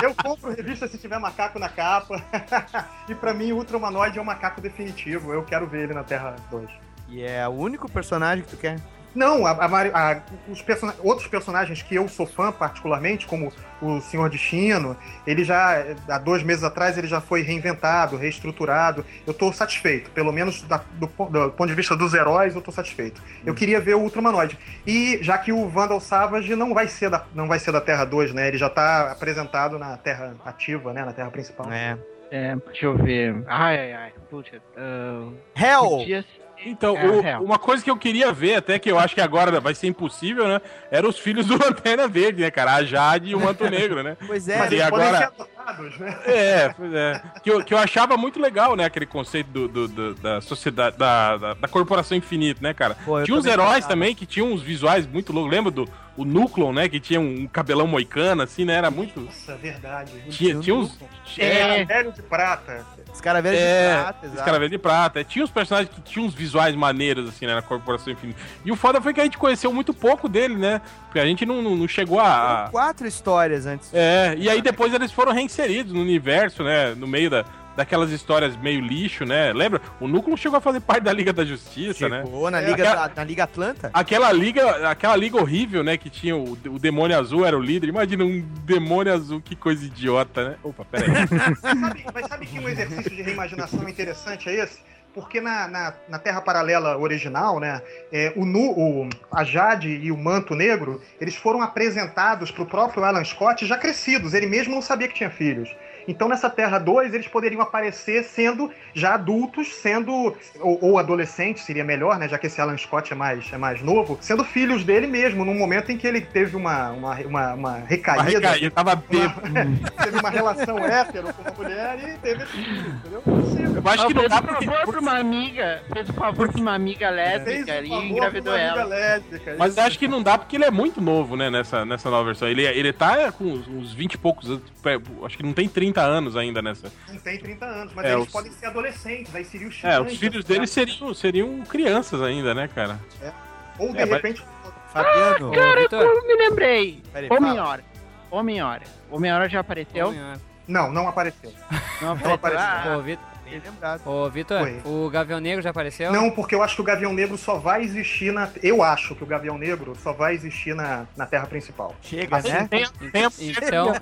Eu compro revista se tiver macaco na capa. E pra mim o Ultramanoide é o macaco definitivo. Eu quero ver ele na Terra 2. E é o único personagem que tu quer? Não, a- a Mari- a- os persona- outros personagens que eu sou fã particularmente, como o Senhor Destino, ele já, há dois meses atrás, ele já foi reinventado, reestruturado. Eu tô satisfeito, pelo menos da- do, do ponto de vista dos heróis, eu tô satisfeito. Eu queria ver o Ultramanoide. E já que o Vandal Savage não vai ser da, não vai ser da Terra 2, né? Ele já tá apresentado na Terra ativa, né? Na Terra principal. É. É, deixa eu ver. Ai, ai, ai. Puxa. ah, Hell! podia Então, É, o- real. uma coisa que eu queria ver, até que eu acho que agora vai ser impossível, né? Eram os filhos do Lanterna Verde, né, cara? A Jade e o Manto Negro, né? Pois é, Mas E eles podem ser agora. adotados, né? É, pois é. Que eu, que eu achava muito legal, né? Aquele conceito do, do- do- da sociedade, da, da, da corporação infinita, né, cara? Pô, eu tinha uns heróis gostava. também que tinham uns visuais muito loucos. Lembra do o Núcleo, né? Que tinha um cabelão moicano, assim, né? Era muito. Nossa, verdade. Tinha, tinha uns. É, velho de prata. Escaravelho É, de prata, exato. Escaravelho de prata. Tinha uns personagens que tinham uns visuais maneiros, assim, né, na Corporação Infinita. E o foda foi que a gente conheceu muito pouco dele, né? Porque a gente não, não, não chegou a. a- Quatro histórias antes. É, e aí depois eles foram reinseridos no universo, né? No meio da, daquelas histórias meio lixo, né? Lembra? O Núcleo chegou a fazer parte da Liga da Justiça, né? Chegou na Liga, aquela- na Liga Atlanta? Aquela liga, aquela liga horrível, né? Que tinha o, o demônio azul, era o líder. Imagina um demônio azul, que coisa idiota, né? Opa, peraí. Sabe- mas sabe que um exercício de reimaginação interessante é esse? Porque na, na, na Terra Paralela original, né, é, o, Nu, o a Jade e o Manto Negro, eles foram apresentados pro próprio Alan Scott já crescidos. Ele mesmo não sabia que tinha filhos. Então nessa Terra 2 eles poderiam aparecer sendo já adultos, sendo ou, ou adolescentes, seria melhor, né, já que esse Alan Scott é mais, é mais novo, sendo filhos dele mesmo, num momento em que ele teve uma, uma, uma, uma recaída, Mas, cara, eu tava bêbado. teve uma relação hétero com uma mulher e teve filhos, entendeu? Eu acho que não fez dá um porque... favor pra uma amiga, fez um favor pra uma amiga lésbica ali e engravidou ela. lésbica. Mas eu acho que não dá porque ele é muito novo, né, nessa, nessa nova versão. Ele, ele tá com uns, uns 20 e poucos acho que não tem 30 anos ainda nessa. Não tem 30 anos, mas É, eles os- podem ser adolescentes, aí seria o É, os filhos dele seriam, seriam crianças ainda, né, cara? Ou de É, mas- repente. Fabiano. Cara, Vitor. eu me lembrei. Homem-Hora. Homem-Hora. Homem-Hora já apareceu? Não, não apareceu. Não Não apareceu. Ah, Ô, Vitor. Ô, Vitor, o Gavião Negro já apareceu? Não, porque eu acho que o Gavião Negro só vai existir na. Eu acho que o Gavião Negro só vai existir na, na Terra principal. Chega, Assim, né? Tem, tem a- Então,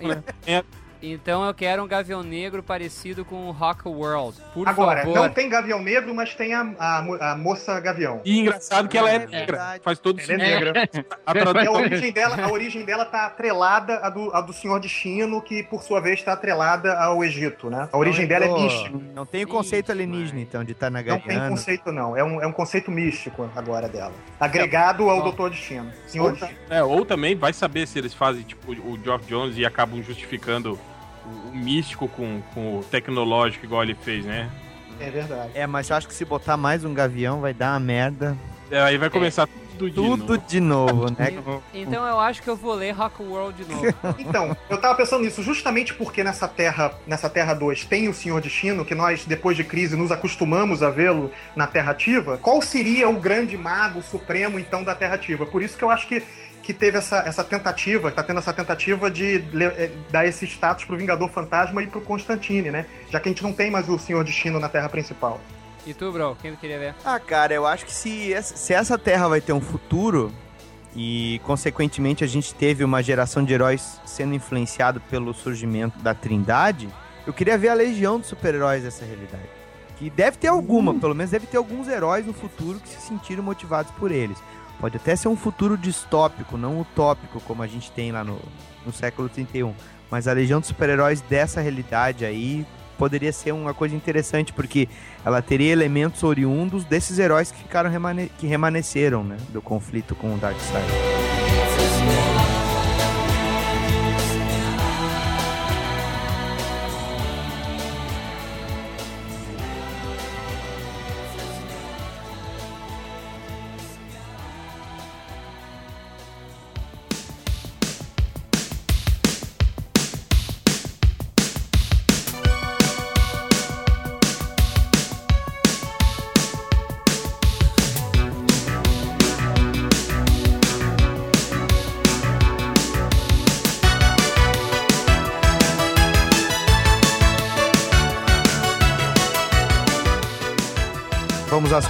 É. então eu quero um Gavião Negro parecido com o Rock World. Por Agora, favor. não tem Gavião Negro, mas tem a, a, a moça Gavião. E engraçado que ela é É negra. verdade. Faz todo Ela é sentido. negra. A a tradução- origem dela, a origem dela tá atrelada à do, à do Senhor Destino, que por sua vez está atrelada ao Egito, né? A origem dela é mística. Não tem o conceito alienígena, então, de estar na Não tem conceito, não. É um, é um conceito místico agora dela. Agregado ao Bom. Doutor Destino. Senhor Ou, Destino. é, ou também vai saber se eles fazem tipo o Geoff Jones e acabam justificando o, o místico com, com o tecnológico igual ele fez, né? É verdade. É, mas eu acho que se botar mais um gavião vai dar uma merda. É, aí vai começar tudo de Tudo novo. de novo, né? Então eu acho que eu vou ler Rock World de novo. Então, eu tava pensando nisso, justamente porque nessa Terra, nessa Terra 2 tem o Senhor Destino, que nós, depois de crise, nos acostumamos a vê-lo na Terra Ativa, qual seria o grande mago supremo, então, da Terra Ativa? Por isso que eu acho que, que teve essa, essa tentativa, tá tendo essa tentativa de eh, dar esse status pro Vingador Fantasma e pro Constantine, né? Já que a gente não tem mais o Senhor Destino na Terra principal. E tu, bro? Quem tu queria ver? Ah, cara, eu acho que se essa, se essa Terra vai ter um futuro e, consequentemente, a gente teve uma geração de heróis sendo influenciado pelo surgimento da Trindade, eu queria ver a legião de super-heróis dessa realidade. Que deve ter alguma, pelo menos deve ter alguns heróis no futuro que se sentiram motivados por eles. Pode até ser um futuro distópico, não utópico, como a gente tem lá no, no século 31. Mas a legião de super-heróis dessa realidade aí poderia ser uma coisa interessante, porque ela teria elementos oriundos desses heróis que ficaram remane que remanesceram, né, do conflito com o Darkseid.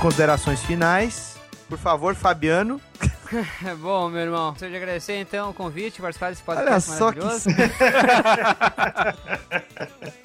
Considerações finais. Por favor, Fabiano. Bom, meu irmão, gostaria de agradecer então o convite, participar desse Olha podcast só que. maravilhoso.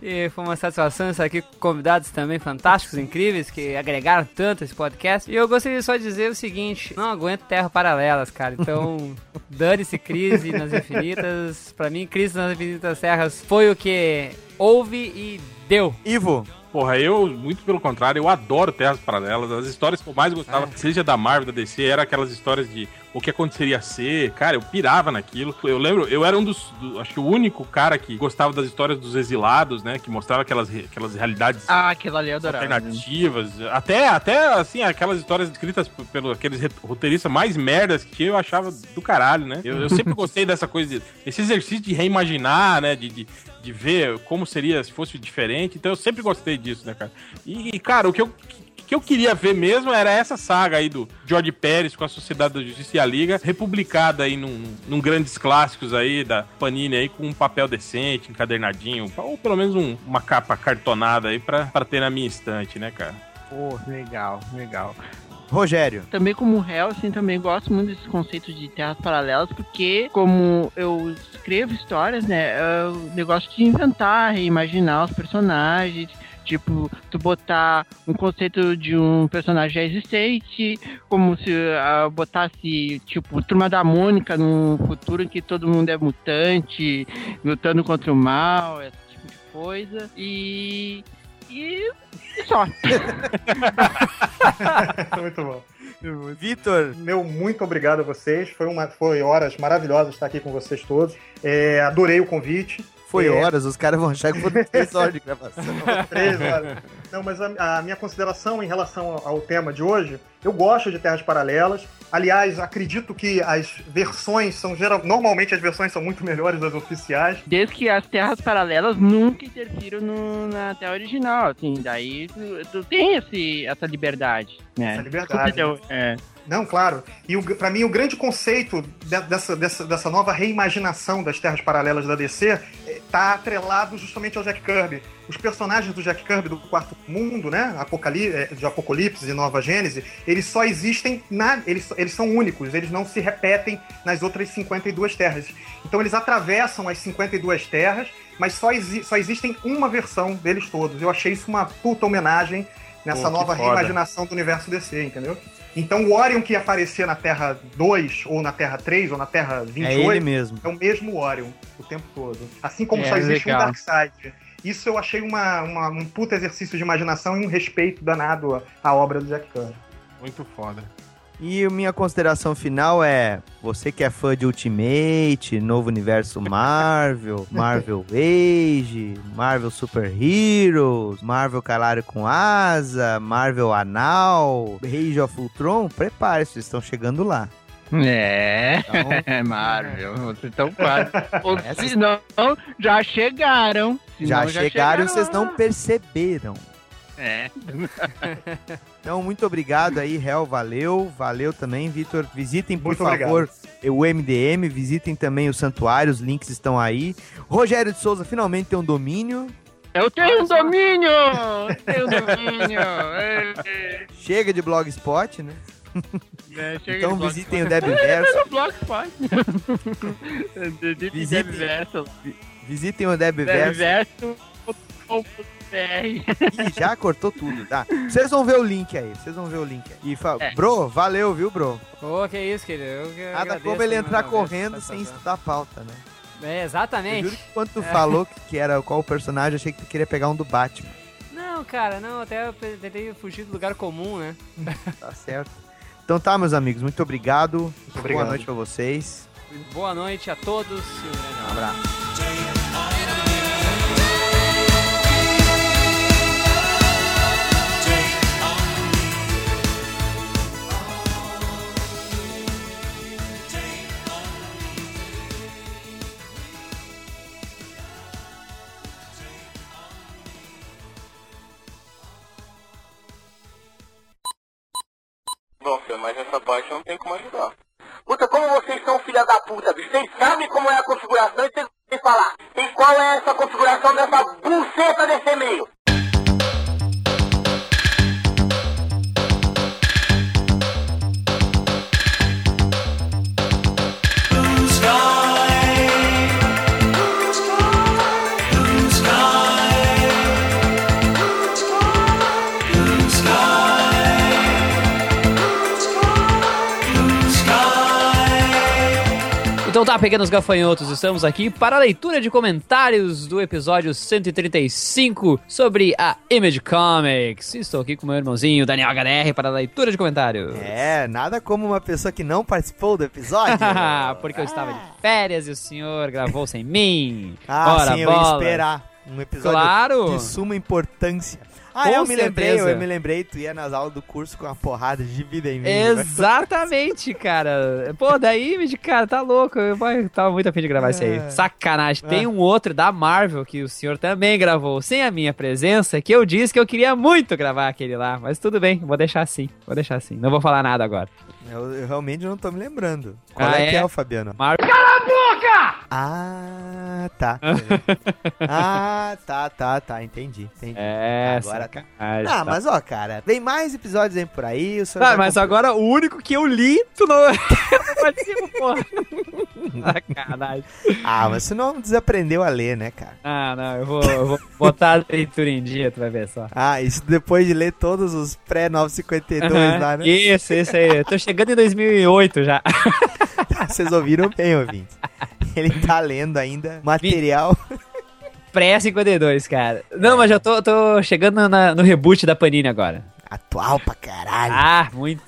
E foi uma satisfação estar aqui com convidados também fantásticos, incríveis, que agregaram tanto esse podcast. E eu gostaria só de dizer o seguinte: não aguento terra paralelas, cara. Então, dane-se crise nas infinitas. Pra mim, crise nas infinitas terras foi o que houve e deu. Ivo. Porra, eu, muito pelo contrário, eu adoro Terras Paralelas. As histórias que eu mais gostava, seja da Marvel, da DC, era aquelas histórias de o que aconteceria ser. Cara, eu pirava naquilo. Eu lembro, eu era um dos, do- acho que o único cara que gostava das histórias dos exilados, né? Que mostrava aquelas, aquelas realidades Ah, aquilo ali adorava. alternativas. Até, até, assim, aquelas histórias escritas p- pelo aqueles roteiristas mais merdas que eu achava do caralho, né? Eu, eu sempre gostei dessa coisa, de, esse exercício de reimaginar, né? De, de, de ver como seria se fosse diferente. Então eu sempre gostei disso, né, cara? E, cara, o que eu, que eu queria ver mesmo era essa saga aí do George Pérez com a Sociedade da Justiça e a Liga, republicada aí num, num grandes clássicos aí da Panini aí, com um papel decente, encadernadinho, ou pelo menos um- uma capa cartonada aí pra, pra ter na minha estante, né, cara? Pô, legal, legal. Rogério. Também como réu, assim, também gosto muito desse conceito de terras paralelas, porque como eu escrevo histórias, né, eu negócio de inventar, reimaginar os personagens, tipo, tu botar um conceito de um personagem já existente, como se ah, botasse, tipo, Turma da Mônica num futuro em que todo mundo é mutante, lutando contra o mal, esse tipo de coisa. E, e só. Muito bom. Vitor. Meu muito obrigado a vocês. Foi, uma, foi horas maravilhosas estar aqui com vocês todos. É, adorei o convite. Foi É, horas, os caras vão achar que foram três horas de gravação. Três horas. Não, mas a, a minha consideração em relação ao, ao tema de hoje, eu gosto de Terras Paralelas. Aliás, acredito que as versões são geral, normalmente as versões são muito melhores das oficiais. Desde que as terras paralelas nunca interfiram no- na terra original, assim, daí tu, tu tem esse, essa liberdade, né? Essa liberdade. Desculpa, eu- é. Não, claro. E o, pra mim, o grande conceito de- dessa, dessa, dessa nova reimaginação das Terras Paralelas da DC está atrelado justamente ao Jack Kirby. Os personagens do Jack Kirby do Quarto Mundo, né? Eh, de Apocalipse e Nova Gênese, eles só existem na. Eles, eles são únicos, eles não se repetem nas outras 52 terras. Então eles atravessam as 52 terras, mas só, exi só existem uma versão deles todos. Eu achei isso uma puta homenagem nessa Pô, nova foda. reimaginação do universo DC, entendeu? Então o Orion que ia aparecer na Terra 2, ou na Terra 3, ou na Terra 28, ele mesmo. é o mesmo Orion o tempo todo. Assim como É, só existe legal. um Darkseid. Isso eu achei uma, uma- um puta exercício de imaginação e um respeito danado à, à obra do Jack Kirby. Muito foda. E minha consideração final é: você que é fã de Ultimate, novo universo Marvel, Marvel Age, Marvel Super Heroes, Marvel Calário com Asa, Marvel Anal, Age of Ultron, prepare-se, vocês estão chegando lá. É, Então- Marvel, vocês estão quase. Se não, já chegaram. Se Já, não, chegaram e vocês não perceberam. É. Então, muito obrigado aí, Hel, valeu. Valeu também, Vitor. Visitem, por Muito favor, o MDM, visitem também o Santuário, os links estão aí. Rogério de Souza finalmente tem um domínio. Eu tenho um domínio! Eu tenho um domínio! Chega de blogspot, né? é, chega Então de blog- visitem o Debverso. Visitem- Debverso. Visitem o Debverso. Ih, já cortou tudo, tá? Vocês vão ver o link aí, vocês vão ver o link aí. E fa... É. Bro, valeu, viu, bro? Ô, que isso, querido. Eu que Nada agradeço como ele entrar vez correndo sem estudar a pauta, né? É, Eu exatamente. juro que quando tu É. falou que, que era qual o personagem, eu achei que tu queria pegar um do Batman. Não, cara, não, até eu tentei fugir do lugar comum, né? Tá certo. Então tá, meus amigos, muito obrigado. Boa obrigado. noite pra vocês. Boa noite a todos e um grande abraço. Mas essa parte não tem como ajudar. Puta, como vocês são filha da puta, bicho. Vocês sabem como é a configuração e vocês têm que falar. E qual é essa configuração dessa buceta desse e-mail? Então tá, pequenos gafanhotos, estamos aqui para a leitura de comentários do episódio 135 sobre a Image Comics. Estou aqui com meu irmãozinho Daniel HDR para a leitura de comentários. É, nada como uma pessoa que não participou do episódio. Porque eu estava de férias e o senhor gravou sem mim. Ah, Ora, sim, eu ia bola. esperar um episódio Claro. de suma importância. Ah, Com eu me lembrei, eu me lembrei, tu ia nas aulas do curso com uma porrada de vida em mim. Exatamente, cara. Pô, daí, cara, tá louco. Eu tava muito afim de gravar isso aí. É. Sacanagem. Tem É. um outro da Marvel que o senhor também gravou sem a minha presença, que eu disse que eu queria muito gravar aquele lá. Mas tudo bem, vou deixar assim. Vou deixar assim. Não vou falar nada agora. Eu, eu realmente não tô me lembrando. Qual Ah, é, que é? é o Fabiano? Marvel. Boca! Ah, tá. ah, tá, tá, tá. Entendi, entendi. É, Agora tá. sacanagem, Ah, tá. mas ó, cara, vem mais episódios aí por aí. Tá, mas agora o único que eu li, tu não, participo, porra. Sacanagem. Ah, mas você não desaprendeu a ler, né, cara? Ah, não, eu vou, eu vou botar a leitura em dia, tu vai ver só. Ah, isso depois de ler todos os pré-952 Aham, lá, né? Isso, isso aí. Eu tô chegando em 2008 já. Vocês ouviram bem, ouvintes. Ele tá lendo ainda material. Pré-52, cara. Não, mas já tô, tô chegando na- no reboot da Panini agora. Atual pra caralho. Ah, muito.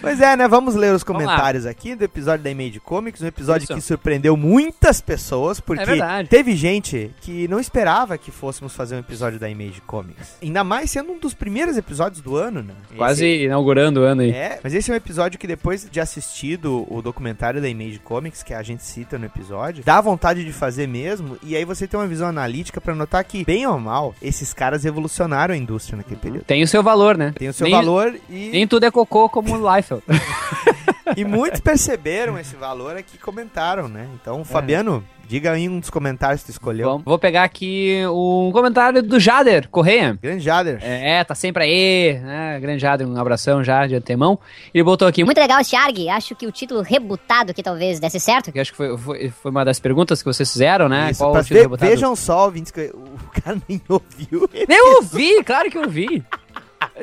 Pois é, né? Vamos ler os comentários aqui do episódio da Image Comics, um episódio Isso. que surpreendeu muitas pessoas, porque É teve gente que não esperava que fôssemos fazer um episódio da Image Comics. Ainda mais sendo um dos primeiros episódios do ano, né? Quase Esse- inaugurando o ano aí. É, mas esse é um episódio que depois de assistido o documentário da Image Comics, que a gente cita no episódio, dá vontade de fazer mesmo, e aí você tem uma visão analítica pra notar que, bem ou mal, esses caras revolucionaram a indústria naquele período. Tem o seu valor, né? Tem o seu Nem- valor e... Nem tudo é cocô como o E muitos perceberam esse valor aqui e comentaram, né? Então, Fabiano, diga aí um dos comentários que tu escolheu. Bom, vou pegar aqui um comentário do Jader Correia. Grande Jader. É, tá sempre aí, né? Grande Jader, um abração já de antemão. Ele botou aqui. Muito legal esse ARG. Acho que o título rebutado que talvez desse certo. Que acho que foi, foi, foi uma das perguntas que vocês fizeram, né? Isso, Qual o título ve- rebutado? vejam só, ouvintes, que o cara nem ouviu. Eu ouvi, claro que eu ouvi.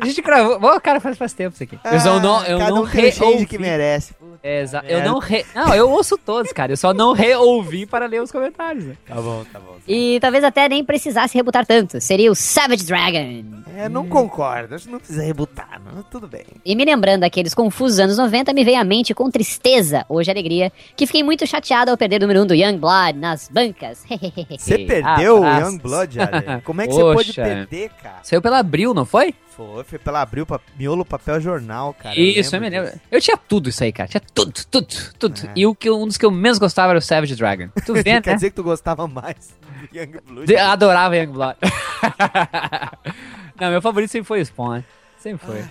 A gente gravou. Bom, cara, faz, faz tempo isso aqui. eu só não, eu Ah, cada não um o reouvi. que merece. É, exa- eu não re... Não, eu ouço todos, cara. Eu só não reouvi para ler os comentários. Né? Tá bom, tá bom. E talvez até nem precisasse rebutar tanto. Seria o Savage Dragon. É, não concordo. Acho que não precisa rebutar, não. Tudo bem. E me lembrando daqueles confusos anos 90, me veio à mente com tristeza, hoje alegria, que fiquei muito chateado ao perder o número 1 um do Youngblood nas bancas. Você perdeu o Abraços. Youngblood? Como é que você pôde perder, cara? Saiu pela Abril, não foi? Foi, foi pela Abril, pa- miolo, papel, jornal, cara. isso, eu me lembro. Eu tinha tudo isso aí, cara. Tinha tudo, tudo, tudo. E o que, eu- um dos que eu menos gostava era o Savage Dragon. Tu vê, Quer né? dizer que tu gostava mais do Youngblood? De- Adorava Youngblood. não, meu favorito sempre foi o Spawn, né? Sempre foi.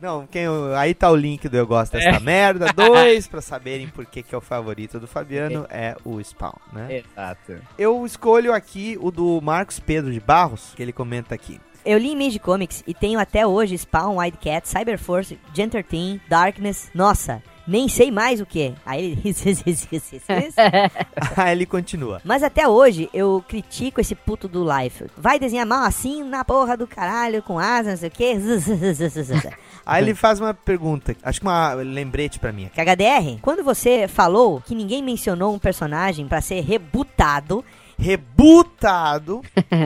Não, quem, aí tá o link do Eu Gosto Dessa É. Merda. Dois, pra saberem por que, que é o favorito do Fabiano, é o Spawn, né? Exato. Eu escolho aqui o do Marcos Pedro de Barros, que ele comenta aqui. Eu li Image Comics e tenho até hoje Spawn, Wildcat, Cyberforce, Genter Team, Darkness. Nossa, nem sei mais o que. Aí ele. Aí ele continua. Mas até hoje eu critico esse puto do Life. Vai desenhar mal assim na porra do caralho, com asas, não sei o quê. Aí ele faz uma pergunta, acho que uma lembrete pra mim. KHDR, quando você falou que ninguém mencionou um personagem pra ser rebutado. Rebutado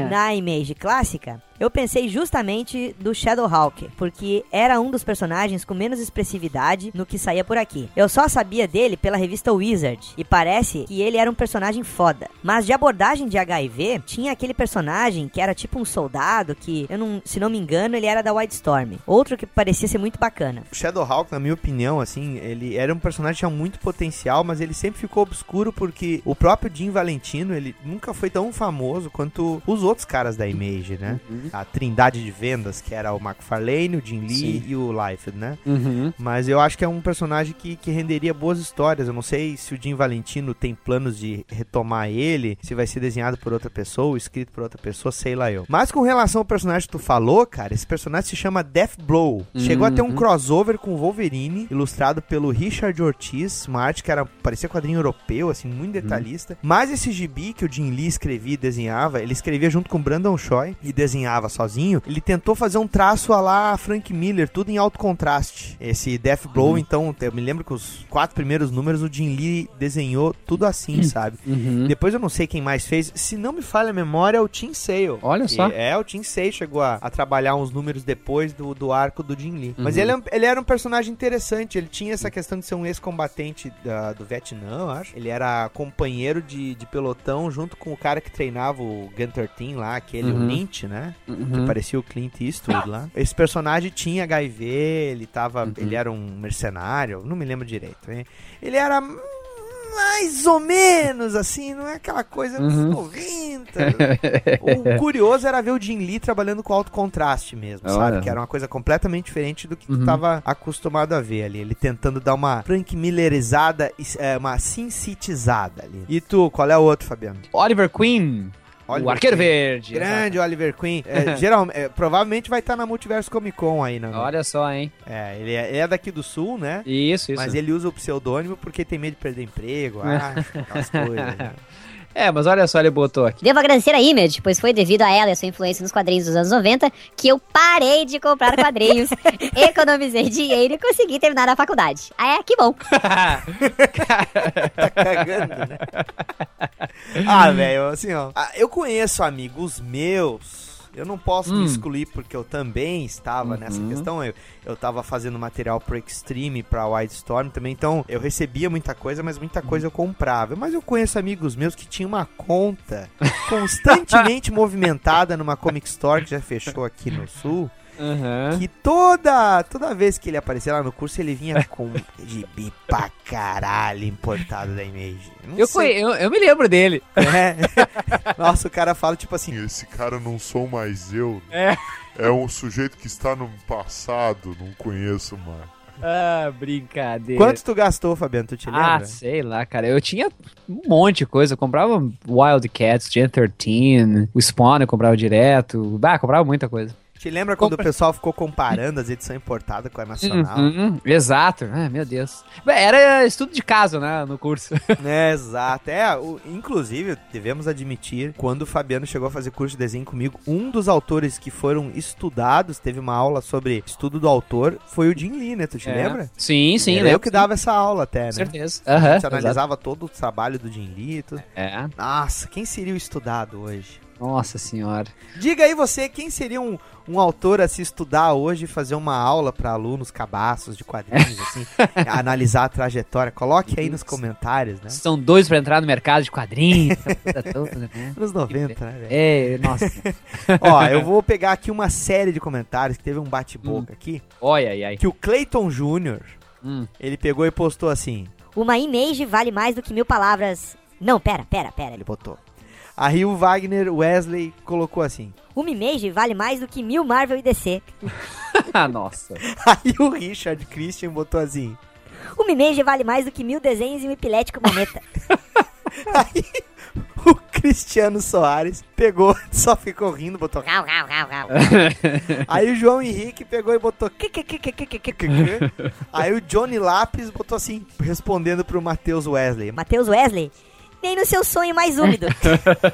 na Image clássica, eu pensei justamente do Shadowhawk, porque era um dos personagens com menos expressividade no que saía por aqui. Eu só sabia dele pela revista Wizard, e parece que ele era um personagem foda. Mas de abordagem de HIV, tinha aquele personagem que era tipo um soldado, que, eu não, se não me engano, ele era da Wildstorm. Outro que parecia ser muito bacana. O Shadowhawk, na minha opinião, assim, ele era um personagem que tinha muito potencial, mas ele sempre ficou obscuro porque o próprio Jim Valentino, ele nunca foi tão famoso quanto os outros caras da Image, né? A trindade de vendas, que era o McFarlane, o Jim Lee Sim. e o Liefeld, né? Uhum. Mas eu acho que é um personagem que, que renderia boas histórias. Eu não sei se o Jim Valentino tem planos de retomar ele, se vai ser desenhado por outra pessoa, ou escrito por outra pessoa, sei lá eu. Mas com relação ao personagem que tu falou, cara, esse personagem se chama Death Blow. Chegou a ter um Uhum. crossover com o Wolverine, ilustrado pelo Richard Ortiz, uma arte que era, parecia quadrinho europeu, assim, muito detalhista. Mas esse gibi que o Jim Lee escrevia e desenhava, ele escrevia junto com o Brandon Choi e desenhava desenhava sozinho, ele tentou fazer um traço a lá Frank Miller, tudo em alto contraste. Esse Death Blow, Uhum. então, eu me lembro que os quatro primeiros números o Jim Lee desenhou tudo assim, sabe? Uhum. Depois eu não sei quem mais fez. Se não me falha a memória, é o Tim Sale. Olha só. É, o Tim Sale chegou a, a trabalhar uns números depois do, do arco do Jim Lee. Mas Uhum. ele, é ele era um personagem interessante. Ele tinha essa questão de ser um ex-combatente do Vietnã, eu acho. Ele era companheiro de, de pelotão junto com o cara que treinava o Gunter Team lá, aquele, Uhum. Lynch, né? Que Uhum. parecia o Clint Eastwood lá. Esse personagem tinha HIV, ele tava. Uhum. Ele era um mercenário, não me lembro direito, hein? Ele era mais ou menos assim, não é aquela coisa dos Uhum. 90. o curioso era ver o Jim Lee trabalhando com alto contraste mesmo, sabe? Que era uma coisa completamente diferente do que tu Uhum. tava acostumado a ver ali. Ele tentando dar uma Frank Millerizada, é, uma sincitizada ali. E tu, qual é o outro, Fabiano? Oliver Queen. Oliver o Arqueiro Queen. Verde. Grande Oliver Queen. É, geral, é, provavelmente vai estar na Multiverso Comic Con aí, né? Olha só, hein? É, ele é, ele é daqui do sul, né? Isso, isso. Mas ele usa o pseudônimo porque tem medo de perder emprego, acho, aquelas coisas. né? É, mas olha só, ele botou aqui. Devo agradecer a Image, pois foi devido a ela e a sua influência nos quadrinhos dos anos 90 que eu parei de comprar quadrinhos, economizei dinheiro e consegui terminar a faculdade. Ah, é? Que bom. tá cagando, né? Ah, velho, assim, ó. ah, Eu conheço amigos meus. Eu não posso me Hum. excluir porque eu também estava nessa Uhum. questão. Eu, eu tava fazendo material pro Extreme, pra Wildstorm também. Então eu recebia muita coisa, mas muita coisa eu comprava. Mas eu conheço amigos meus que tinham uma conta constantemente movimentada numa Comic Store que já fechou aqui no Sul. Aham. Que toda, toda vez que ele aparecia lá no curso, ele vinha com gibi pra caralho importado da Image. Não Eu, sei- conhe- eu, eu me lembro dele. É. Nossa, o cara fala tipo assim. Esse cara não sou mais eu. É. É um sujeito que está no passado, não conheço mais. Ah, brincadeira. Quanto tu gastou, Fabiano? Tu te Ah, lembra? sei lá, cara. Eu tinha um monte de coisa. Eu comprava Wildcats, Gen 13, o Spawn eu comprava direto. Ah, comprava muita coisa. Te lembra quando Compra- o pessoal ficou comparando as edições importadas com a nacional? Uhum, exato. Ah, meu Deus. Era estudo de caso, né, no curso. É, exato. É, o- inclusive, devemos admitir, quando o Fabiano chegou a fazer curso de desenho comigo, um dos autores que foram estudados, teve uma aula sobre estudo do autor, foi o Jim Lee, né? Tu te É. lembra? Sim, sim, Era lembro, eu que sim. dava essa aula até, né? Com certeza. A Aham, gente analisava todo o trabalho do Jim Lee e tudo. É. Nossa, quem seria o estudado hoje? Nossa senhora. Diga aí você, quem seria um, um autor a se estudar hoje e fazer uma aula para alunos cabaços de quadrinhos, assim, analisar a trajetória? Coloque aí nos comentários, né? São dois pra entrar no mercado de quadrinhos. toda, né? Anos 90, né, velho? É, nossa. Ó, eu vou pegar aqui uma série de comentários que teve um bate-boca aqui. Olha, ai, ai. Que o Clayton Jr., Hum. ele pegou e postou assim. Uma image vale mais do que mil palavras. Não, pera, pera, pera. Ele botou. A Rio Wagner Wesley colocou assim. Uma image vale mais do que mil Marvel e DC. Ah, nossa. Aí o Richard Christian botou assim. Uma image vale mais do que mil desenhos e um epilético maneta. O Cristiano Soares pegou, só ficou rindo, botou. Rau, rau, rau, rau. Aí o João Henrique pegou e botou. "Que, que, que, que, que, que, que, que". Aí o Johnny Lápis botou assim, respondendo pro Matheus Wesley. Matheus Wesley, nem no seu sonho mais úmido.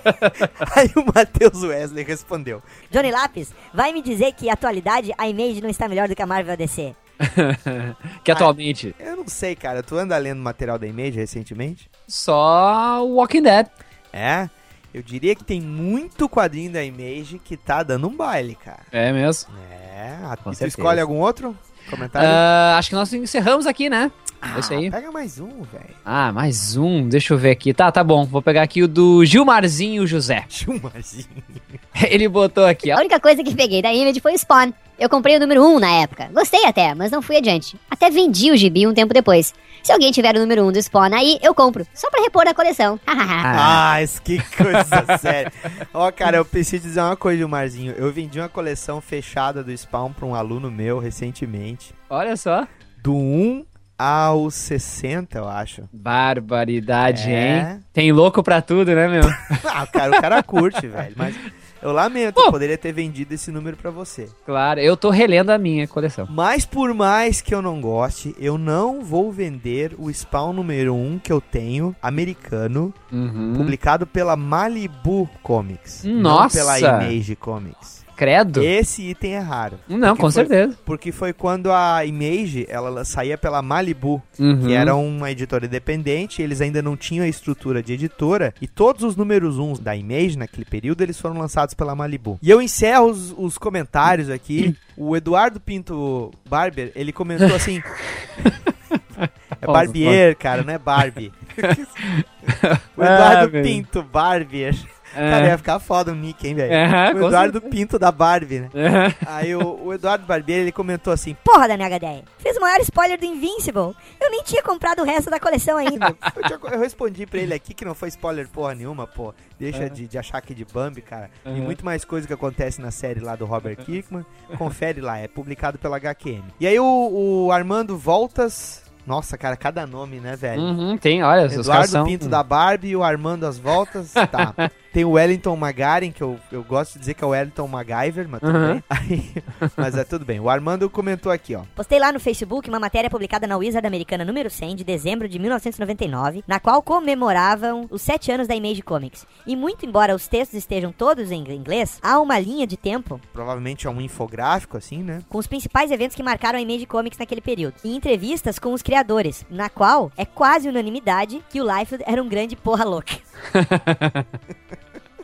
Aí o Matheus Wesley respondeu. Johnny Lápis, vai me dizer que atualidade a image não está melhor do que a Marvel DC. que atualmente. Eu não sei, cara. Tu anda lendo material da Image recentemente? Só o Walking Dead. É. Eu diria que tem muito quadrinho da Image que tá dando um baile, cara. É mesmo? É. Com tu certeza. escolhe algum outro comentário? Ah, acho que nós encerramos aqui, né? Ah, É isso aí. Pega mais um, velho. Ah, mais um. Deixa eu ver aqui. Tá, tá bom. Vou pegar aqui o do Gilmarzinho José. Gilmarzinho. Ele botou aqui, A ó. única coisa que peguei da Image foi o Spawn. Eu comprei o número 1 na época. Gostei até, mas não fui adiante. Até vendi o gibi um tempo depois. Se alguém tiver o número 1 do Spawn aí, eu compro. Só pra repor a coleção. Ah, isso que coisa séria. Ó, cara, eu preciso dizer uma coisa, Gilmarzinho. Eu vendi uma coleção fechada do Spawn pra um aluno meu recentemente. Olha só. Do 1 ao 60, eu acho. Barbaridade, É. hein? Tem louco pra tudo, né, meu? Ah, cara, o cara curte, velho. Mas eu lamento, eu poderia ter vendido esse número pra você. Claro, eu tô relendo a minha coleção. Mas por mais que eu não goste, eu não vou vender o Spawn número 1 que eu tenho, americano, Uhum. publicado pela Malibu Comics. Não Nossa! pela Image Comics. Credo. Esse item é raro. Não, Porque com foi- certeza. Porque foi quando a Image, ela saía pela Malibu, Uhum. que era uma editora independente, eles ainda não tinham a estrutura de editora, e todos os números 1 da Image naquele período, eles foram lançados pela Malibu. E eu encerro os, os comentários aqui. o Eduardo Pinto Barber, ele comentou assim... é Barbier, cara, não é Barbie. o Ah, Eduardo velho. Pinto Barbier. É. Cara, ia ficar foda o nick, hein, velho? Aham, o Eduardo certeza. Pinto da Barbie, né? Aham. Aí o, o Eduardo Barbieri, ele comentou assim, Porra da minha ideia. Fez o maior spoiler do Invincible. Eu nem tinha comprado o resto da coleção ainda. eu, tinha- eu respondi pra ele aqui que não foi spoiler porra nenhuma, pô. Deixa É. de, de achar que é de Bambi, cara. Tem muito mais coisa que acontece na série lá do Robert Kirkman. Confere lá, é publicado pela HQM. E aí o, o Armando Voltas... Nossa, cara, cada nome, né, velho? Uhum, tem, olha, os caras Eduardo são... Pinto da Barbie e o Armando as voltas. Tá. Tem o Wellington Magaren, que eu, eu gosto de dizer que é o Wellington MacGyver, mas tudo Uhum. bem. Aí- mas é tudo bem. O Armando comentou aqui, ó. Postei lá no Facebook uma matéria publicada na Wizard Americana número 100 de dezembro de 1999, na qual comemoravam os 7 anos da Image Comics. E muito embora os textos estejam todos em inglês, há uma linha de tempo Provavelmente é um infográfico, assim, né? com os principais eventos que marcaram a Image Comics naquele período. E entrevistas com os criadores, na qual é quase unanimidade que o Liefeld era um grande porra louca.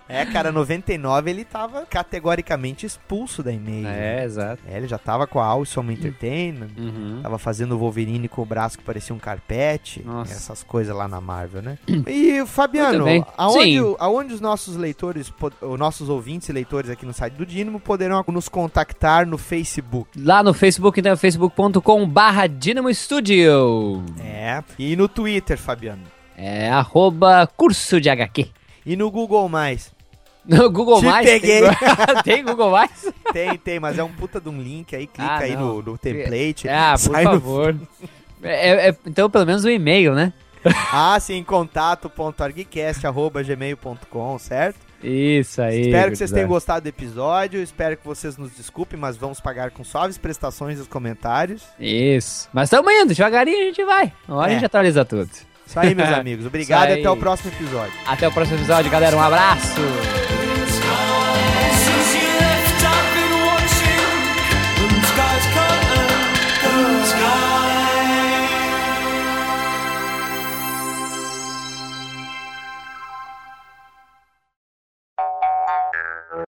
É, cara, 99 ele tava categoricamente expulso da e-mail. É, exato. É, ele já tava com a Awesome Entertainment, Uhum. tava fazendo o Wolverine com o braço que parecia um carpete, Nossa. essas coisas lá na Marvel, né? E, Fabiano, aonde, o- aonde os nossos leitores, os nossos ouvintes e leitores aqui no site do Dínamo poderão nos contactar no Facebook? Lá no Facebook, então, é facebook.com barra Dynamo Studio. É, e no Twitter, Fabiano? É arroba curso de HQ. E no Google+. Mais? No Google Te Mais? peguei. Tem, tem Google Mais? Tem, tem, mas é um puta de um link aí, clica Ah, aí no, no template. Ah, por sai no- favor. É- é- então, pelo menos o e-mail, né? Ah, sim, contato.argcast.gmail.com, certo? Isso aí. Espero que vocês tenham gostado do episódio, espero que vocês nos desculpem, mas vamos pagar com suaves prestações dos comentários. Isso. Mas estamos indo, devagarinho a gente vai. Uma hora a É. gente atualiza tudo. Isso aí, meus amigos. Obrigado e até o próximo episódio. Até o próximo episódio, galera. Um abraço.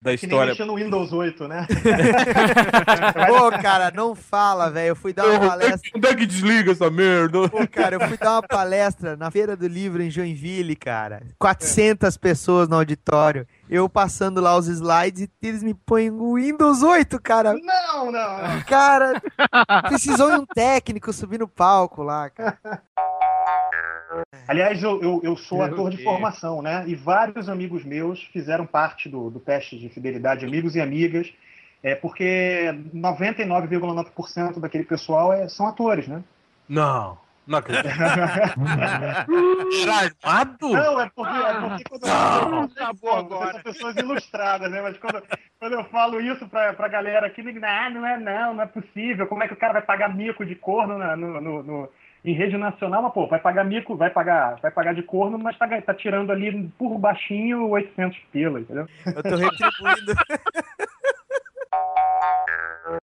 Da Que nem história. mexer no Windows 8, né? Pô, cara, não fala, velho. Eu fui dar uma palestra. Onde é que desliga essa merda? Pô, cara, eu fui dar uma palestra na Feira do Livro em Joinville, cara. 400 pessoas no auditório. Eu passando lá os slides e eles me põem o Windows 8, cara. Não, não, não. Cara, precisou de um técnico subir no palco lá, cara. Aliás, eu, eu, eu sou Meu ator de Deus. formação, né? E vários amigos meus fizeram parte do, do teste de fidelidade, amigos e amigas, é porque 99,9% daquele pessoal é, são atores, né? Não, não acredito. Charmado? Não, é porque, é porque quando eu Não. tá bom, agora. são pessoas ilustradas, né? Mas quando, quando eu falo isso pra, pra galera aqui, dizem, ah, não é não, não é possível. Como é que o cara vai pagar mico de corno na- no, no- no- em rede nacional? Mas, pô, vai pagar mico, vai pagar, vai pagar de corno, mas tá, tá tirando ali por baixinho 800 pila, entendeu? Eu tô retribuindo.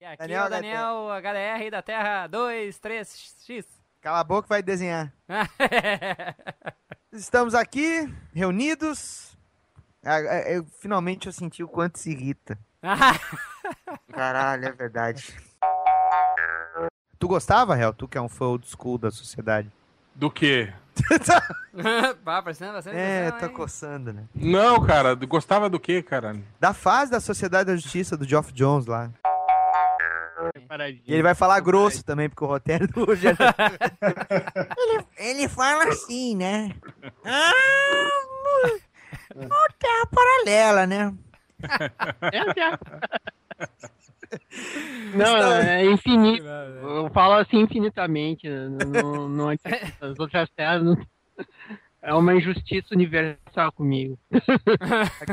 E aqui Daniel é o Daniel HDR da Terra 23X. Cala a boca, vai desenhar. Estamos aqui, reunidos. Ah, ah, eu- finalmente eu senti o quanto se irrita. Caralho, é verdade. Tu gostava, Hel? Tu que é um fã old school da sociedade. Do quê? Pá, prestando bastante É, hein? coçando, né? Não, cara, gostava do quê, cara? Da fase da Sociedade da Justiça do Geoff Jones lá. E ele vai falar grosso também, porque o roteiro do Rogério. ele, ele fala assim, né? Ah, terra paralela, né? Não, é infinito. Eu falo assim infinitamente. né? Não, não, as outras terras não- é uma injustiça universal comigo.